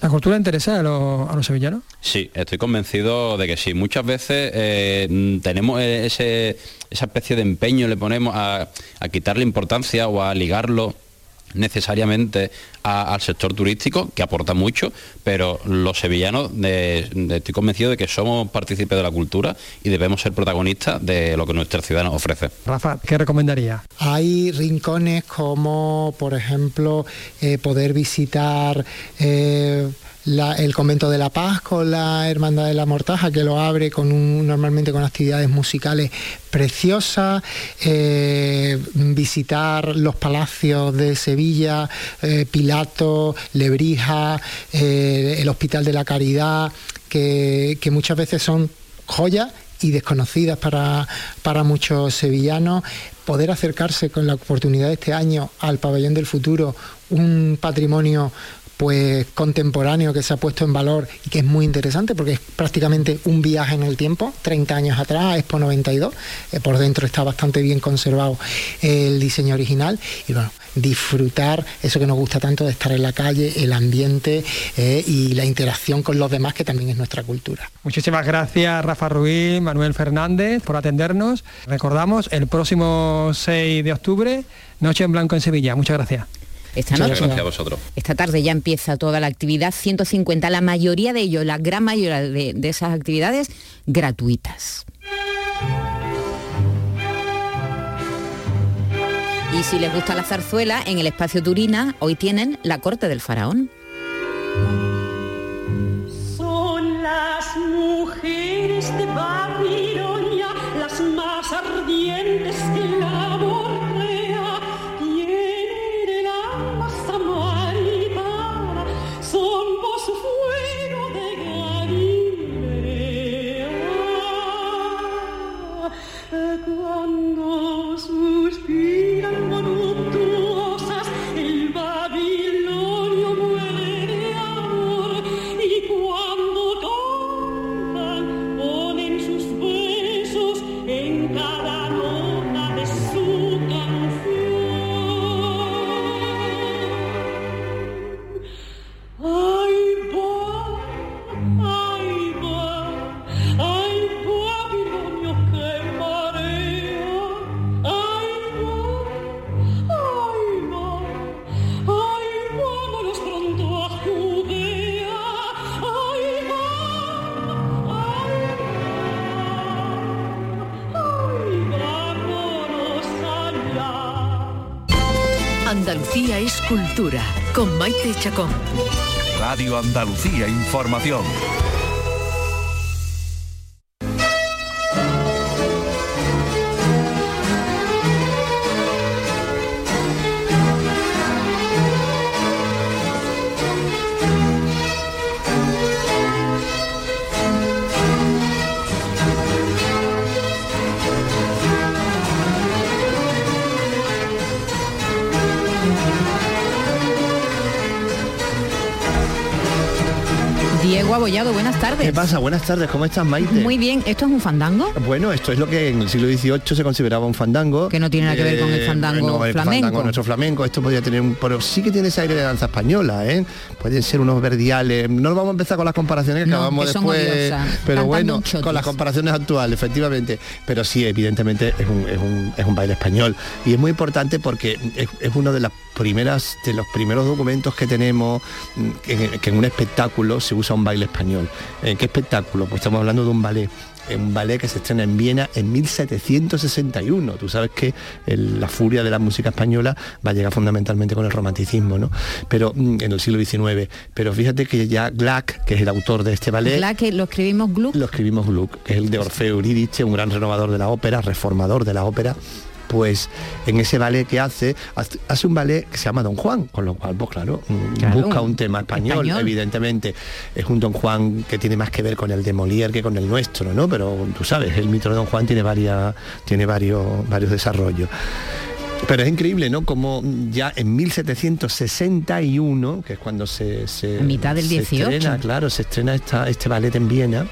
¿La cultura interesa a los, sevillanos? Sí, estoy convencido de que sí. Muchas veces eh, tenemos ese, esa especie de empeño, le ponemos a, a quitarle importancia o a ligarlo necesariamente al sector turístico, que aporta mucho, pero los sevillanos estoy convencido de que somos partícipes de la cultura y debemos ser protagonistas de lo que nuestra ciudad nos ofrece. Rafa, ¿qué recomendaría? Hay rincones como, por ejemplo, eh, poder visitar... Eh, el convento de la Paz con la Hermandad de la Mortaja, que lo abre con normalmente con actividades musicales preciosas, eh, visitar los palacios de Sevilla, eh, Pilato, Lebrija, eh, el Hospital de la Caridad, que, muchas veces son joyas y desconocidas para, para, muchos sevillanos, poder acercarse con la oportunidad de este año al pabellón del futuro, un patrimonio pues contemporáneo que se ha puesto en valor y que es muy interesante porque es prácticamente un viaje en el tiempo, 30 años atrás, Expo 92, eh, por dentro está bastante bien conservado el diseño original y bueno, disfrutar eso que nos gusta tanto de estar en la calle, el ambiente eh, y la interacción con los demás que también es nuestra cultura. Muchísimas gracias Rafa Ruiz, Manuel Fernández por atendernos. Recordamos el próximo 6 de octubre, Noche en Blanco en Sevilla. Muchas gracias. Esta noche. Esta tarde ya empieza toda la actividad, 150, la mayoría de ellos, la gran mayoría de, de esas actividades gratuitas. Y si les gusta la zarzuela, en el espacio Turina hoy tienen La Corte del Faraón. Son las mujeres de Babilonia las más ardientes que es cultura con Maite Chacón. Radio Andalucía Información. Tardes. ¿Qué pasa? Buenas tardes, ¿cómo estás, Maite? Muy bien, ¿esto es un fandango? Bueno, esto es lo que en el siglo XVIII se consideraba un fandango. Que no tiene nada que ver con el fandango no, el flamenco. fandango nuestro flamenco, esto podría tener un... Pero sí que tiene ese aire de danza española, ¿eh? Pueden ser unos verdiales. No vamos a empezar con las comparaciones que No, acabamos que después. odiosas. Pero bueno, con las comparaciones actuales, efectivamente. Pero sí, evidentemente es un, es un- es un baile español. Y es muy importante porque es, es uno de las primeras, de los primeros documentos que tenemos mm, que, que en un espectáculo se usa un baile español. ¿En qué espectáculo? Pues estamos hablando de un ballet un ballet que se estrena en Viena en 1761. Tú sabes que el- la furia de la música española va a llegar fundamentalmente con el romanticismo, ¿no? Pero mm, en el siglo XIX. Pero fíjate que ya Gluck, que es el autor de este ballet, que lo escribimos Gluck. lo escribimos Gluck, que es el de Orfeo Eurídice, un gran renovador de la ópera, reformador de la ópera. Pues en ese ballet que hace, hace- un ballet que se llama Don Juan, con lo cual, pues claro, mm, Claro, busca un tema español, español. evidentemente. Es un Don Juan que tiene más que ver con el de Molière que con el nuestro, ¿no? Pero tú sabes, el mito de Don Juan tiene varias, tiene varios, varios desarrollos. Pero es increíble, ¿no? Como ya en 1761, que es cuando se... mitad del se 18. estrena, claro, se estrena esta, este ballet en Viena,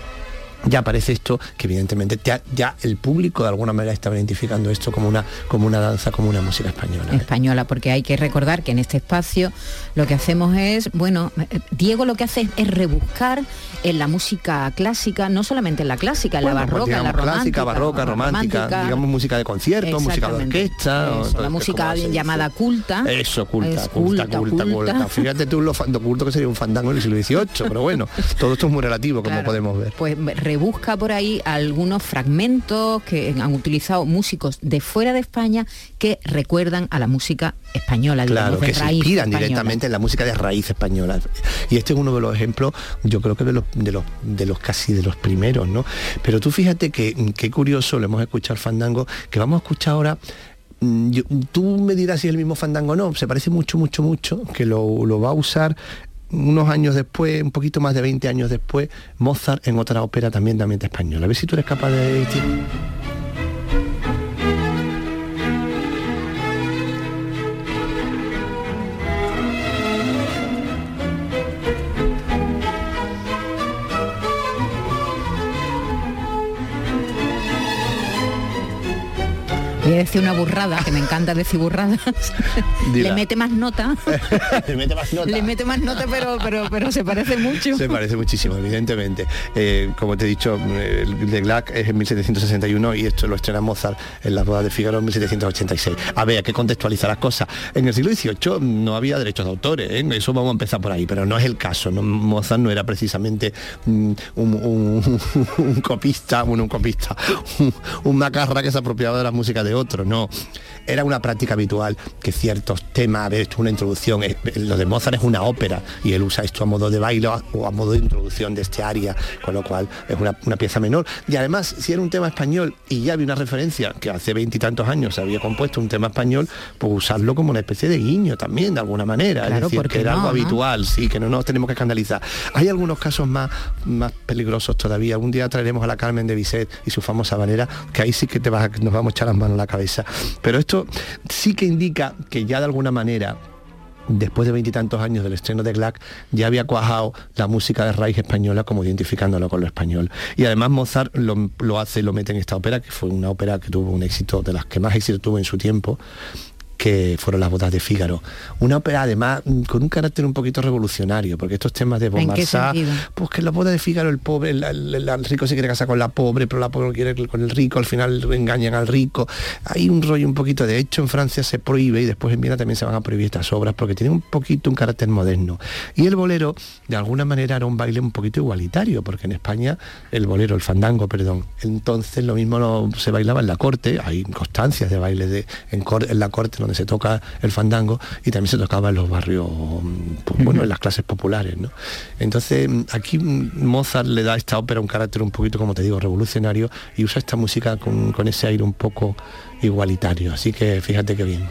ya aparece esto que evidentemente ya, ya el público de alguna manera estaba identificando esto como una, como una danza, como una música española. española, porque hay que recordar que en este espacio lo que hacemos es, bueno, eh, Diego lo que hace es, es rebuscar en la música clásica, no solamente en la clásica, en la pues barroca, en la romántica, clásica, barroca, romántica, digamos música de concierto, música de orquesta, Eso, la música llamada culta. Eso, culta, Es culta, culta, culta, culta. culta. Fíjate tú lo, lo culto que sería un fandango en el siglo XVIII, pero bueno, todo esto es muy relativo, como Claro. podemos ver. Pues rebusca por ahí algunos fragmentos que han utilizado músicos de fuera de España que recuerdan a la música española, digamos, Claro, de que se inspiran española. directamente en la música de raíz española. Y este es uno de los ejemplos, yo creo que de los, de los, de los casi de los primeros, ¿no? Pero tú fíjate que qué curioso, lo hemos escuchado el fandango, que vamos a escuchar ahora. mm, yo- tú me dirás si es el mismo fandango o no, se parece mucho, mucho, mucho, que lo, lo va a usar unos años después, un poquito más de 20 años después, Mozart en otra ópera también de ambiente español. A ver si tú eres capaz de... Voy a decir una burrada, que me encanta decir burradas. Le mete más nota. Le mete más nota. Le mete más nota, pero, pero, pero se parece mucho. Se parece muchísimo, evidentemente. Eh, como te he dicho, el de Gluck es en 1761 y esto lo estrena Mozart en las bodas de Figaro en 1786. A ver, hay que contextualizar las cosas. En el siglo XVIII no había derechos de autores, ¿eh? eso vamos a empezar por ahí, pero no es el caso. ¿no? Mozart no era precisamente mm, un, un- un copista, bueno, un copista, un, un macarra que se apropiaba de la música de otro, no. Era una práctica habitual que ciertos temas, esto es una introducción, eh, lo de Mozart es una ópera y él usa esto a modo de baile o a modo de introducción de este área, con lo cual es una, una pieza menor. Y además, si era un tema español y ya había una referencia que hace veintitantos años se había compuesto un tema español, pues usarlo como una especie de guiño también, de alguna manera. Claro, es decir, ¿por qué que era no, algo no? habitual, sí, que no nos tenemos que escandalizar. Hay algunos casos más, más peligrosos todavía. Un día traeremos a la Carmen de Bizet y su famosa manera, que ahí sí que te vas nos vamos a echar las manos a la cabeza. Pero esto sí que indica que ya de alguna manera después de veintitantos años del estreno de Glack, ya había cuajado la música de raíz española como identificándolo con lo español. Y además Mozart lo, lo hace, lo mete en esta ópera, que fue una ópera que tuvo un éxito, de las que más éxito tuvo en su tiempo, que fueron las bodas de Fígaro. Una ópera además mm, con un carácter un poquito revolucionario, porque estos temas de ¿En qué Beaumarchais, sentido? pues que en las bodas de Fígaro el pobre, el, el- el rico se quiere casar con la pobre, pero la pobre quiere con el rico, al final engañan al rico. Hay un rollo un poquito, de hecho en Francia se prohíbe y después en Viena también se van a prohibir estas obras porque tienen un poquito un carácter moderno. Y el bolero, de alguna manera, era un baile un poquito igualitario, porque en España el bolero, el fandango, perdón, entonces lo mismo no se bailaba en la corte, hay constancias de baile de, en, cor- en la corte donde se toca el fandango y también se tocaba en los barrios, pues, bueno, en las clases populares, ¿no? Entonces aquí Mozart le da a esta ópera un carácter un poquito, como te digo, revolucionario y usa esta música con, con ese aire un poco igualitario, así que fíjate qué bien.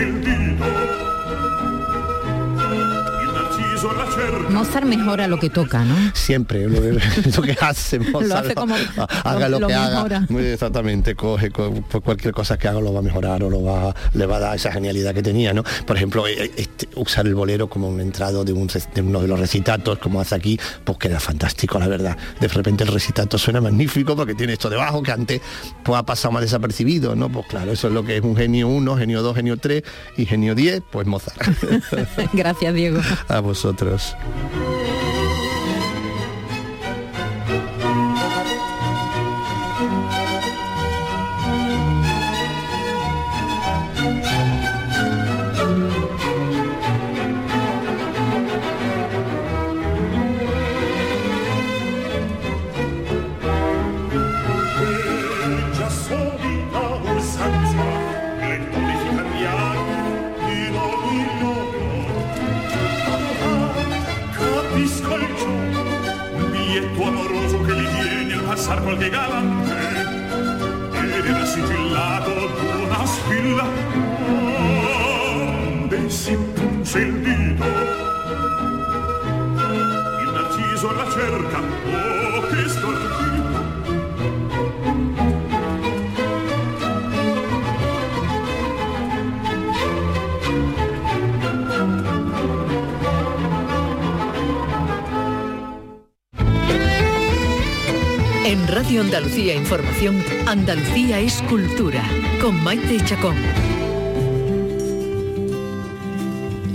Il Mozart mejora lo que toca, ¿no? Siempre lo, lo que hace Mozart, hace como- haga lo- lo, lo que mejora. haga muy exactamente coge co- por cualquier cosa que haga lo va a mejorar o lo va le va a dar esa genialidad que tenía no por ejemplo eh, este, usar el bolero como un entrado de, un, de uno de los recitatos como hace aquí pues queda fantástico la verdad. De repente el recitato suena magnífico porque tiene esto debajo que antes pues ha pasado más desapercibido no pues claro eso es lo que es un genio 1 genio 2 genio 3 y genio 10 pues Mozart. Gracias, Diego. a vosotros e capisco il un biglietto amoroso che gli viene al passar qualche galante. Ed era sigillato d'una spilla onde si punse il dito. Il narciso alla cerca oh che stordito Andalucía Información, Andalucía es cultura, con Maite Chacón.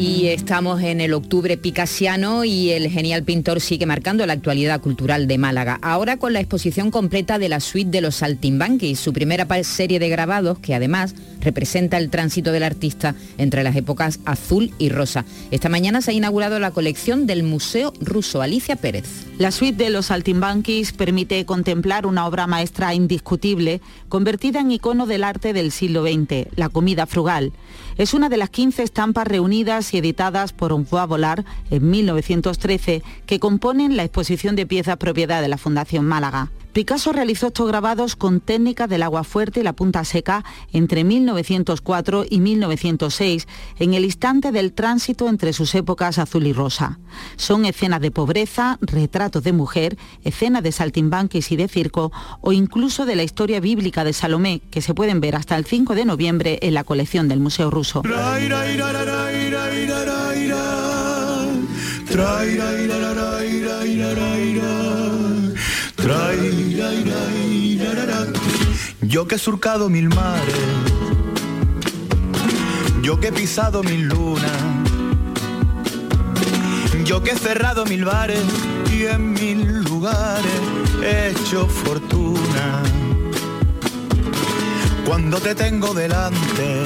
Y estamos en el octubre picasiano y el genial pintor sigue marcando la actualidad cultural de Málaga. Ahora con la exposición completa de la suite de los Saltimbanquis, su primera serie de grabados que además representa el tránsito del artista entre las épocas azul y rosa. Esta mañana se ha inaugurado la colección del Museo Ruso Alicia Pérez. La suite de los Saltimbanquis permite contemplar una obra maestra indiscutible, convertida en icono del arte del siglo XX, la comida frugal. Es una de las 15 estampas reunidas y editadas por Envoy Volar en 1913 que componen la exposición de piezas propiedad de la Fundación Málaga. Picasso realizó estos grabados con técnicas del agua fuerte y la punta seca entre 1904 y 1906, en el instante del tránsito entre sus épocas azul y rosa. Son escenas de pobreza, retratos de mujer, escenas de saltimbanquis y de circo o incluso de la historia bíblica de Salomé, que se pueden ver hasta el 5 de noviembre en la colección del Museo Ruso. Yo que he surcado mil mares, yo que he pisado mil lunas, yo que he cerrado mil bares y en mil lugares he hecho fortuna. Cuando te tengo delante,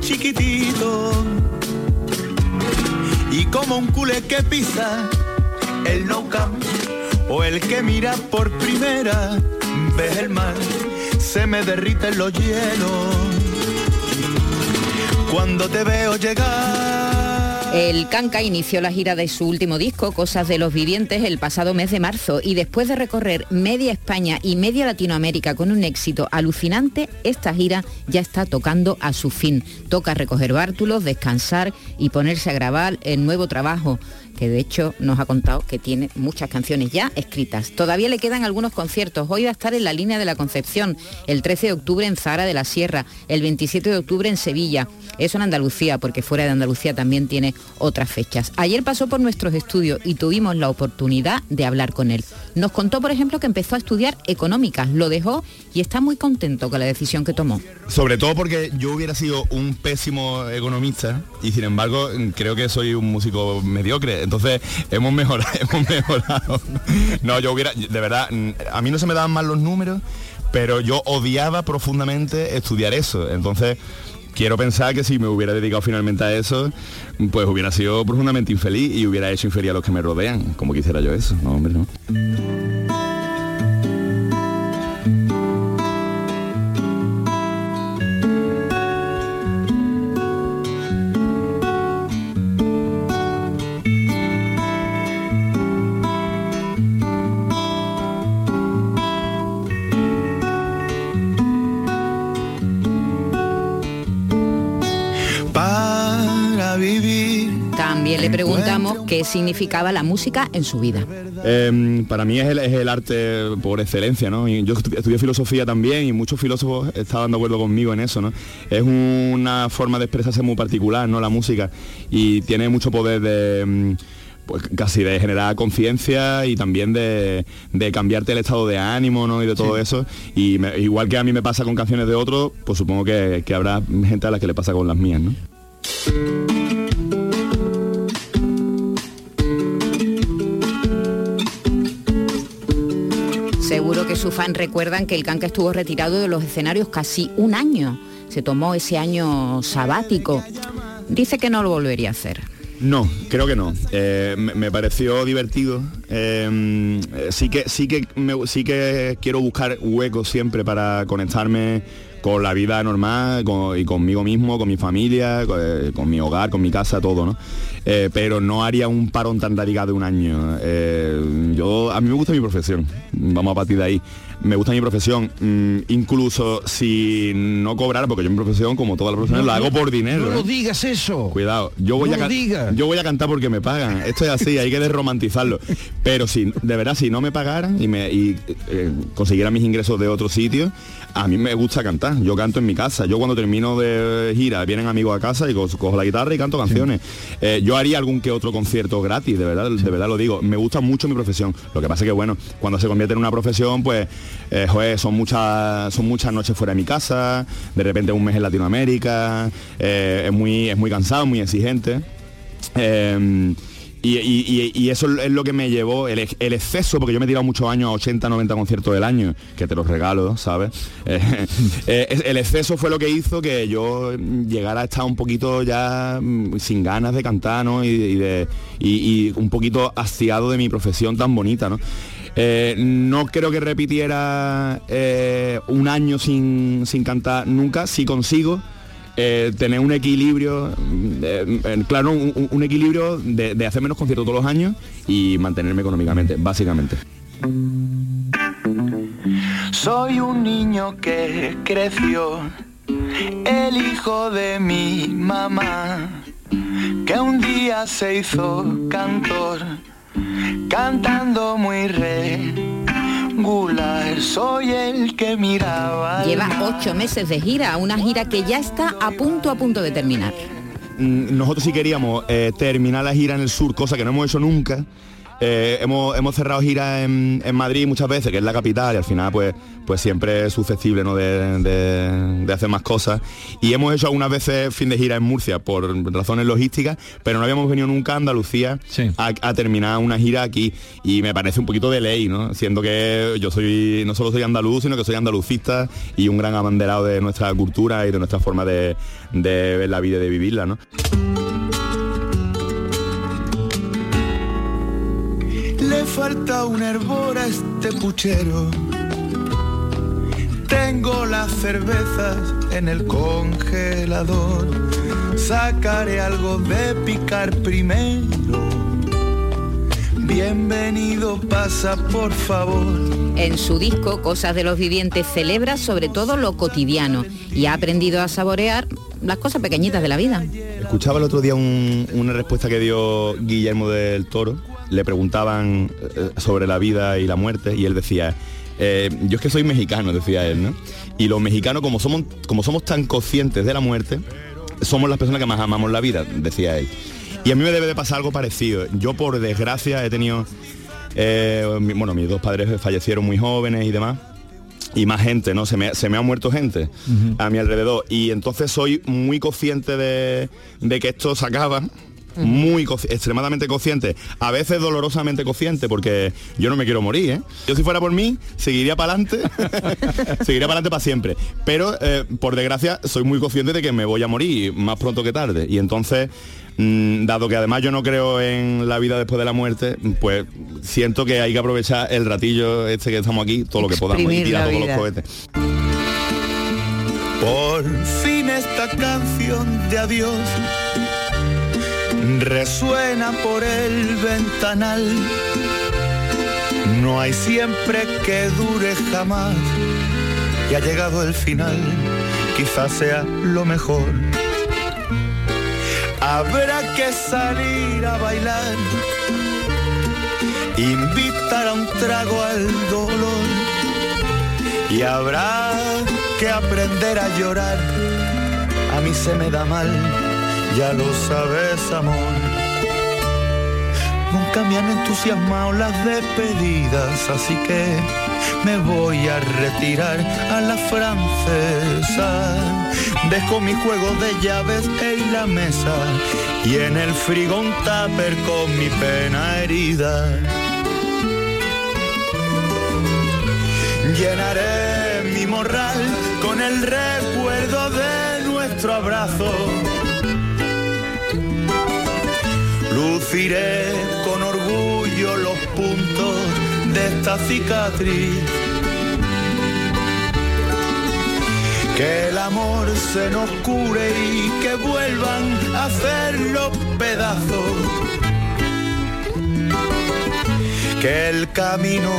chiquitito. Y como un culé que pisa el no camp o el que mira por primera vez el mar, se me derriten los hielos. Cuando te veo llegar El Canca inició la gira de su último disco, Cosas de los Vivientes, el pasado mes de marzo y después de recorrer media España y media Latinoamérica con un éxito alucinante, esta gira ya está tocando a su fin. Toca recoger bártulos, descansar y ponerse a grabar el nuevo trabajo que de hecho nos ha contado que tiene muchas canciones ya escritas. Todavía le quedan algunos conciertos. Hoy va a estar en la línea de la Concepción, el 13 de octubre en Zara de la Sierra, el 27 de octubre en Sevilla. Eso en Andalucía, porque fuera de Andalucía también tiene otras fechas. Ayer pasó por nuestros estudios y tuvimos la oportunidad de hablar con él. Nos contó, por ejemplo, que empezó a estudiar económicas, lo dejó y está muy contento con la decisión que tomó. Sobre todo porque yo hubiera sido un pésimo economista y sin embargo creo que soy un músico mediocre. Entonces hemos mejorado, hemos mejorado. No, yo hubiera, de verdad, a mí no se me daban mal los números, pero yo odiaba profundamente estudiar eso. Entonces quiero pensar que si me hubiera dedicado finalmente a eso, pues hubiera sido profundamente infeliz y hubiera hecho infeliz a los que me rodean, como quisiera yo eso. No, hombre, no. Significaba la música en su vida. Eh, para mí es el, es el arte por excelencia, ¿no? Y yo estu- estudié filosofía también y muchos filósofos estaban de acuerdo conmigo en eso, ¿no? Es una forma de expresarse muy particular, ¿no? La música y tiene mucho poder de mm, pues casi de generar conciencia y también de, de cambiarte el estado de ánimo, ¿no? Y de todo eso. Y me- igual que a mí me pasa con canciones de otros, pues supongo que, que habrá gente a la que le pasa con las mías, ¿no? Sus fans recuerdan que el Canca estuvo retirado de los escenarios casi un año. Se tomó ese año sabático. Dice que no lo volvería a hacer. No, creo que no. Eh, me, pareció divertido. Eh, eh, sí que sí que sí que quiero buscar huecos siempre para conectarme con la vida normal y conmigo mismo, con mi familia, con, eh, con mi hogar, con mi casa, todo, ¿no? Eh, pero no haría un parón tan radical de un año. Eh, yo a mí me gusta mi profesión. Vamos a partir de ahí. Me gusta mi profesión, mm, incluso si no cobrara, porque yo mi profesión, como todas las profesiones, la hago por dinero. No ¿eh? digas eso. Cuidado, yo voy, No a digas. yo voy a cantar porque me pagan. Esto es así, hay que desromantizarlo. Pero si, de verdad, si no me pagaran y, me, y eh, consiguiera mis ingresos de otro sitio, a mí me gusta cantar. Yo canto en mi casa. Yo cuando termino de gira, vienen amigos a casa y co- cojo la guitarra y canto canciones. Eh, yo haría algún que otro concierto gratis, de verdad, de verdad lo digo. Me gusta mucho mi profesión. Lo que pasa es que, bueno, cuando se convierte en una profesión, pues, eh, joder, son muchas, son muchas noches fuera de mi casa, de repente un mes en Latinoamérica, eh, es, muy, es muy cansado, muy exigente. Eh, y, y- eso es lo que me llevó, el, ex- el exceso, porque yo me he tirado muchos años a 80, 90 conciertos del año, que te los regalo, ¿sabes? Es- el exceso fue lo que hizo que yo llegara a estar un poquito ya mm, sin ganas de cantar, ¿no? Y, y de, y- y un poquito hastiado de mi profesión tan bonita, ¿no? Eh, no creo que repitiera eh, un año sin, sin cantar nunca, si consigo eh, tener un equilibrio, mm, eh, claro, un equilibrio de, de hacer menos conciertos todos los años y mantenerme económicamente, básicamente. Soy un niño que creció, el hijo de mi mamá, que un día se hizo cantor, cantando muy regular. Soy el que miraba. Lleva ocho meses de gira, una gira que ya está a punto a punto de terminar. Mm, Nosotros sí queríamos eh, terminar la gira en el sur, cosa que no hemos hecho nunca. Eh, hemos, hemos cerrado giras en, en Madrid muchas veces, que es la capital, y al final pues, pues siempre es susceptible ¿no? de, de- de hacer más cosas. Y hemos hecho algunas veces fin de gira en Murcia por razones logísticas, pero no habíamos venido nunca a Andalucía a, a terminar una gira aquí. Y me parece un poquito de ley, ¿no? Siendo que yo soy, no solo soy andaluz, sino que soy andalucista y un gran abanderado de nuestra cultura y de nuestra forma de, de ver la vida y de vivirla, ¿no? Le falta un hervor a este puchero. Tengo las cervezas en el congelador. Sacaré algo de picar primero. Bienvenido, pasa por favor. En su disco Cosas de los Vivientes celebra sobre todo lo cotidiano y ha aprendido a saborear las cosas pequeñitas de la vida. Escuchaba el otro día un- una respuesta que dio Guillermo del Toro. Le preguntaban eh, sobre la vida y la muerte y él decía, eh, yo es que soy mexicano, decía él, ¿no? Y los mexicanos, como somos, como somos tan conscientes de la muerte, somos las personas que más amamos la vida, decía él. Y a mí me debe de pasar algo parecido. Yo, por desgracia, he tenido... eh, bueno, mis dos padres fallecieron muy jóvenes y demás y más gente, ¿no? Se me, se me ha muerto gente a mi alrededor. Y entonces soy muy consciente de, de que esto se acaba. Muy extremadamente consciente, a veces dolorosamente consciente, porque yo no me quiero morir, ¿eh? Yo si fuera por mí, seguiría para adelante, seguiría para adelante para siempre. Pero eh, por desgracia soy muy consciente de que me voy a morir más pronto que tarde. Y entonces, mm, dado que además yo no creo en la vida después de la muerte, pues siento que hay que aprovechar el ratillo este que estamos aquí, todo lo que podamos y tirar todos los cohetes. Por fin esta canción de adiós resuena por el ventanal. No hay siempre que dure jamás y ha llegado el final, quizás sea lo mejor. Habrá que salir a bailar, invitar a un trago al dolor y habrá que aprender a llorar. A mí se me da mal, ya lo sabes, amor. Nunca me han entusiasmado las despedidas, así que me voy a retirar a la francesa. Dejo mi juego de llaves en la mesa y en el frigo un tupper con mi pena herida. Llenaré mi morral con el recuerdo de nuestro abrazo. Luciré con orgullo los puntos de esta cicatriz. Que el amor se nos cure y que vuelvan a hacer los pedazos. Que el camino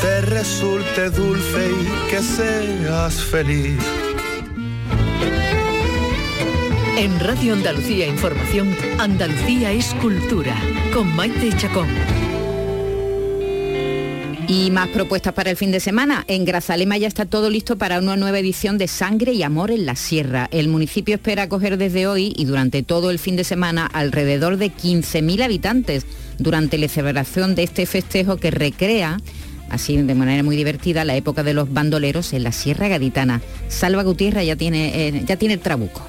te resulte dulce y que seas feliz. En Radio Andalucía Información, Andalucía es cultura, con Maite Chacón. Y más propuestas para el fin de semana. En Grazalema ya está todo listo para una nueva edición de Sangre y Amor en la Sierra. El municipio espera acoger desde hoy y durante todo el fin de semana alrededor de 15.000 habitantes durante la celebración de este festejo que recrea así de manera muy divertida la época de los bandoleros en la Sierra Gaditana. Salva Gutiérrez ya tiene, eh, ya tiene el trabuco.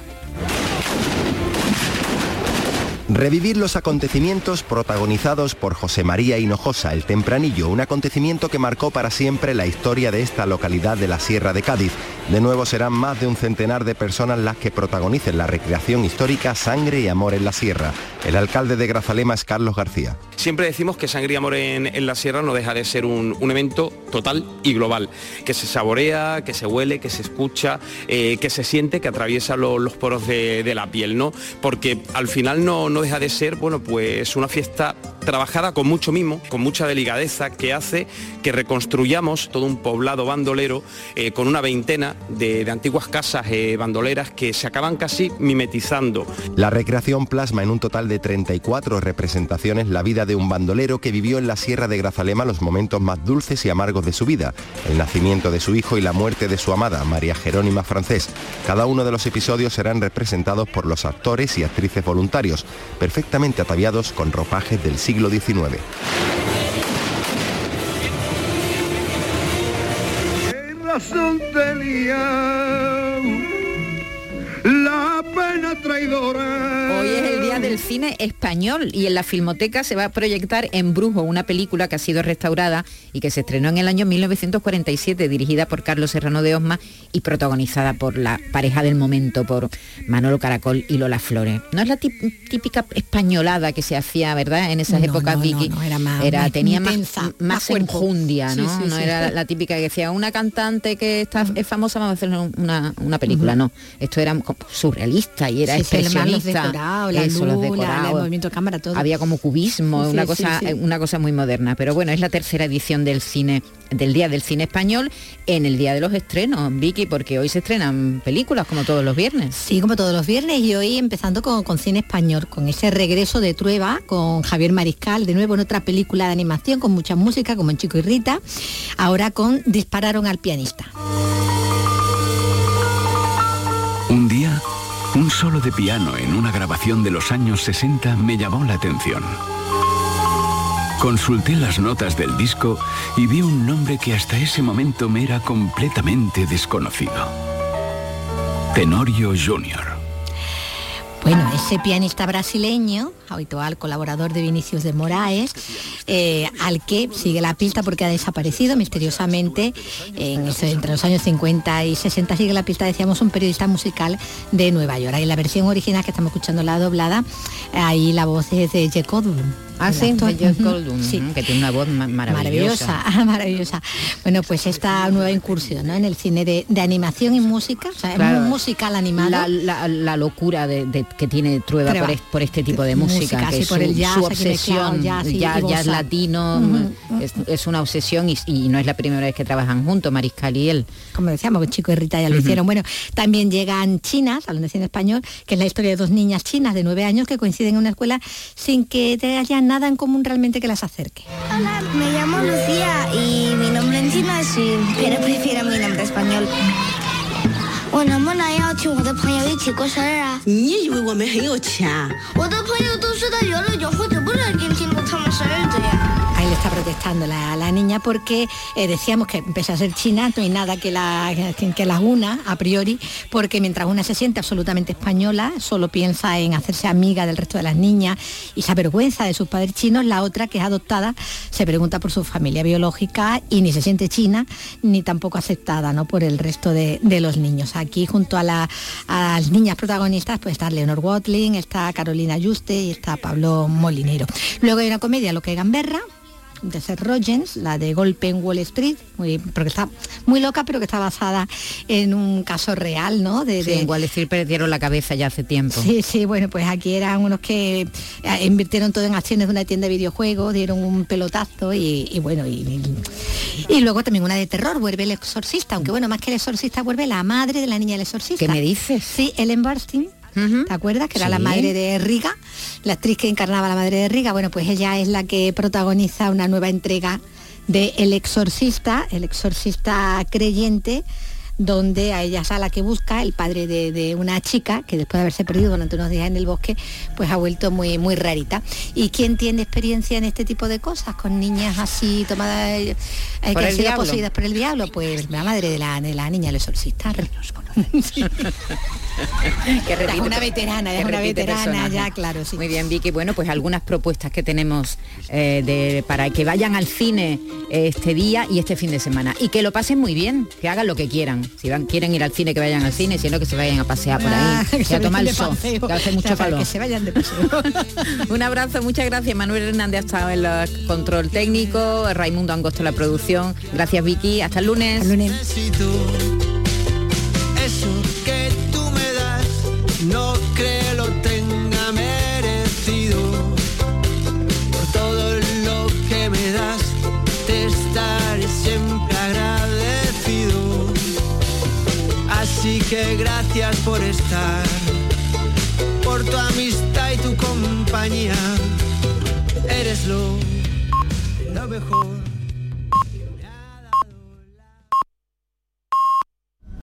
Revivir los acontecimientos protagonizados por José María Hinojosa, el Tempranillo, un acontecimiento que marcó para siempre la historia de esta localidad de la Sierra de Cádiz. De nuevo serán más de un centenar de personas las que protagonicen la recreación histórica Sangre y Amor en la Sierra. El alcalde de Grazalema es Carlos García. Siempre decimos que Sangre y Amor en, la Sierra no deja de ser un, un evento total y global, que se saborea, que se huele, que se escucha, eh, que se siente, que atraviesa lo- los poros de, la piel, ¿no? Porque al final no deja de ser, bueno, pues una fiesta trabajada con mucho mimo, con mucha delicadeza, que hace que reconstruyamos todo un poblado bandolero eh, con una veintena de, antiguas casas eh, bandoleras que se acaban casi mimetizando. La recreación plasma en un total de 34 representaciones la vida de un bandolero que vivió en la Sierra de Grazalema los momentos más dulces y amargos de su vida, el nacimiento de su hijo y la muerte de su amada, María Jerónima Francés. Cada uno de los episodios serán representados por los actores y actrices voluntarios, perfectamente ataviados con ropajes del siglo XIX la pena traidora. Hoy es el día del cine español y en la Filmoteca se va a proyectar En Brujo, una película que ha sido restaurada y que se estrenó en el año 1947, dirigida por Carlos Serrano de Osma y protagonizada por la pareja del momento, por Manolo Caracol y Lola Flores. No es la típica españolada que se hacía, ¿verdad? En esas No, épocas, no, Vicky. no, era más- Era- más tenía más, intensa, más, más enjundia, ¿no? Sí, sí, no sí. era la típica que decía, una cantante que está, es famosa, vamos a hacer una, una película, no. Esto era como surrealista y era Sí, los expresionista. decorados, la Eso, los la- el movimiento de cámara, todo. Había como cubismo, Sí, una cosa, una cosa muy moderna. Pero bueno, es la tercera edición del cine, del Día del Cine Español, en el día de los estrenos, Vicky, porque hoy se estrenan películas como todos los viernes. Sí, como todos los viernes y hoy empezando con, con cine español, con ese regreso de Trueba, con Javier Mariscal, de nuevo en otra película de animación con mucha música, como en Chico y Rita, ahora con Dispararon al pianista. Un solo de piano en una grabación de los años 60 me llamó la atención. Consulté las notas del disco y vi un nombre que hasta ese momento me era completamente desconocido. Tenorio Jr. Bueno, ese pianista brasileño, habitual colaborador de Vinicius de Moraes, eh, al que sigue la pista porque ha desaparecido misteriosamente entre los años 50 y 60, sigue la pista, decíamos, un periodista musical de Nueva York. Ahí la versión original que estamos escuchando la doblada, ahí la voz es de Goldblum. Ah, sí, actor. Goldblum, sí. que tiene una voz ma- maravillosa. Maravillosa, maravillosa. Bueno, pues esta nueva incursión ¿no? en el cine de, de animación y música, o sea, Claro. es un musical animado. La, la- la locura de, de- que tiene Trueba Trueba. por, es- por este tipo de música, Música, que sí, es por su, el jazz, su obsesión, jazz y- jazz latino, Ujú, es, es una obsesión y, y no es la primera vez que trabajan juntos, Mariscal y él. como decíamos, que Chico y Rita ya lo hicieron. Bueno, también llegan chinas, hablando de cine español, que es la historia de dos niñas chinas de nueve años que coinciden en una escuela sin que te haya nada en común realmente que las acerque. Hola, me llamo Lucía y mi nombre en chino es Xin, pero prefiero mi nombre español está protestando la, la niña porque eh, decíamos que pese a ser china no hay nada que la que, que las una a priori porque mientras una se siente absolutamente española solo piensa en hacerse amiga del resto de las niñas y se avergüenza de sus padres chinos la otra que es adoptada se pregunta por su familia biológica y ni se siente china ni tampoco aceptada ¿no? por el resto de, los niños aquí junto a, las niñas protagonistas pues está Leonor Watling está Carolina Yuste y está Pablo Molinero luego hay una comedia lo que Gamberra de Seth Rogens, la de Golpe en Wall Street, muy, porque está muy loca, pero que está basada en un caso real, ¿no? De, Sí, de- en Wall Street perdieron la cabeza ya hace tiempo. Sí, sí, bueno, pues aquí eran unos que eh, invirtieron todo en acciones de una tienda de videojuegos, dieron un pelotazo y, y bueno, y, y- y luego también una de terror, vuelve el exorcista, aunque bueno, más que el exorcista, vuelve la madre de la niña del exorcista. ¿Qué me dices? Sí, Ellen Burstyn. ¿Te acuerdas? Que era la madre de Riga, la actriz que encarnaba a la madre de Riga. Bueno, pues ella es la que protagoniza una nueva entrega de El Exorcista, el exorcista creyente, donde a ella es a la que busca el padre de, de una chica que después de haberse perdido durante unos días en el bosque, pues ha vuelto muy, muy rarita. ¿Y quién tiene experiencia en este tipo de cosas? Con niñas así tomadas, eh, Por que han sido diablo. poseídas por el diablo, pues la madre de la, de la niña, el exorcista. Sí. que es una veterana, es una veterana, personaje. ya, claro, sí. Muy bien, Vicky. Bueno, pues algunas propuestas que tenemos eh, de, para que vayan al cine este día y este fin de semana. Y que lo pasen muy bien, que hagan lo que quieran. Si van, quieren ir al cine, que vayan al cine, si no, que se vayan a pasear por ahí. Ah, que a tomar el sol, que hace mucho calor. Que se vayan de paseo. Un abrazo, muchas gracias. Manuel Hernández ha estado en el control técnico, Raimundo Angosto en la producción. Gracias, Vicky. Hasta el lunes. No creo lo tenga merecido. Por todo lo que me das, te estaré siempre agradecido. Así que gracias por estar, por tu amistad y tu compañía. Eres lo, lo mejor.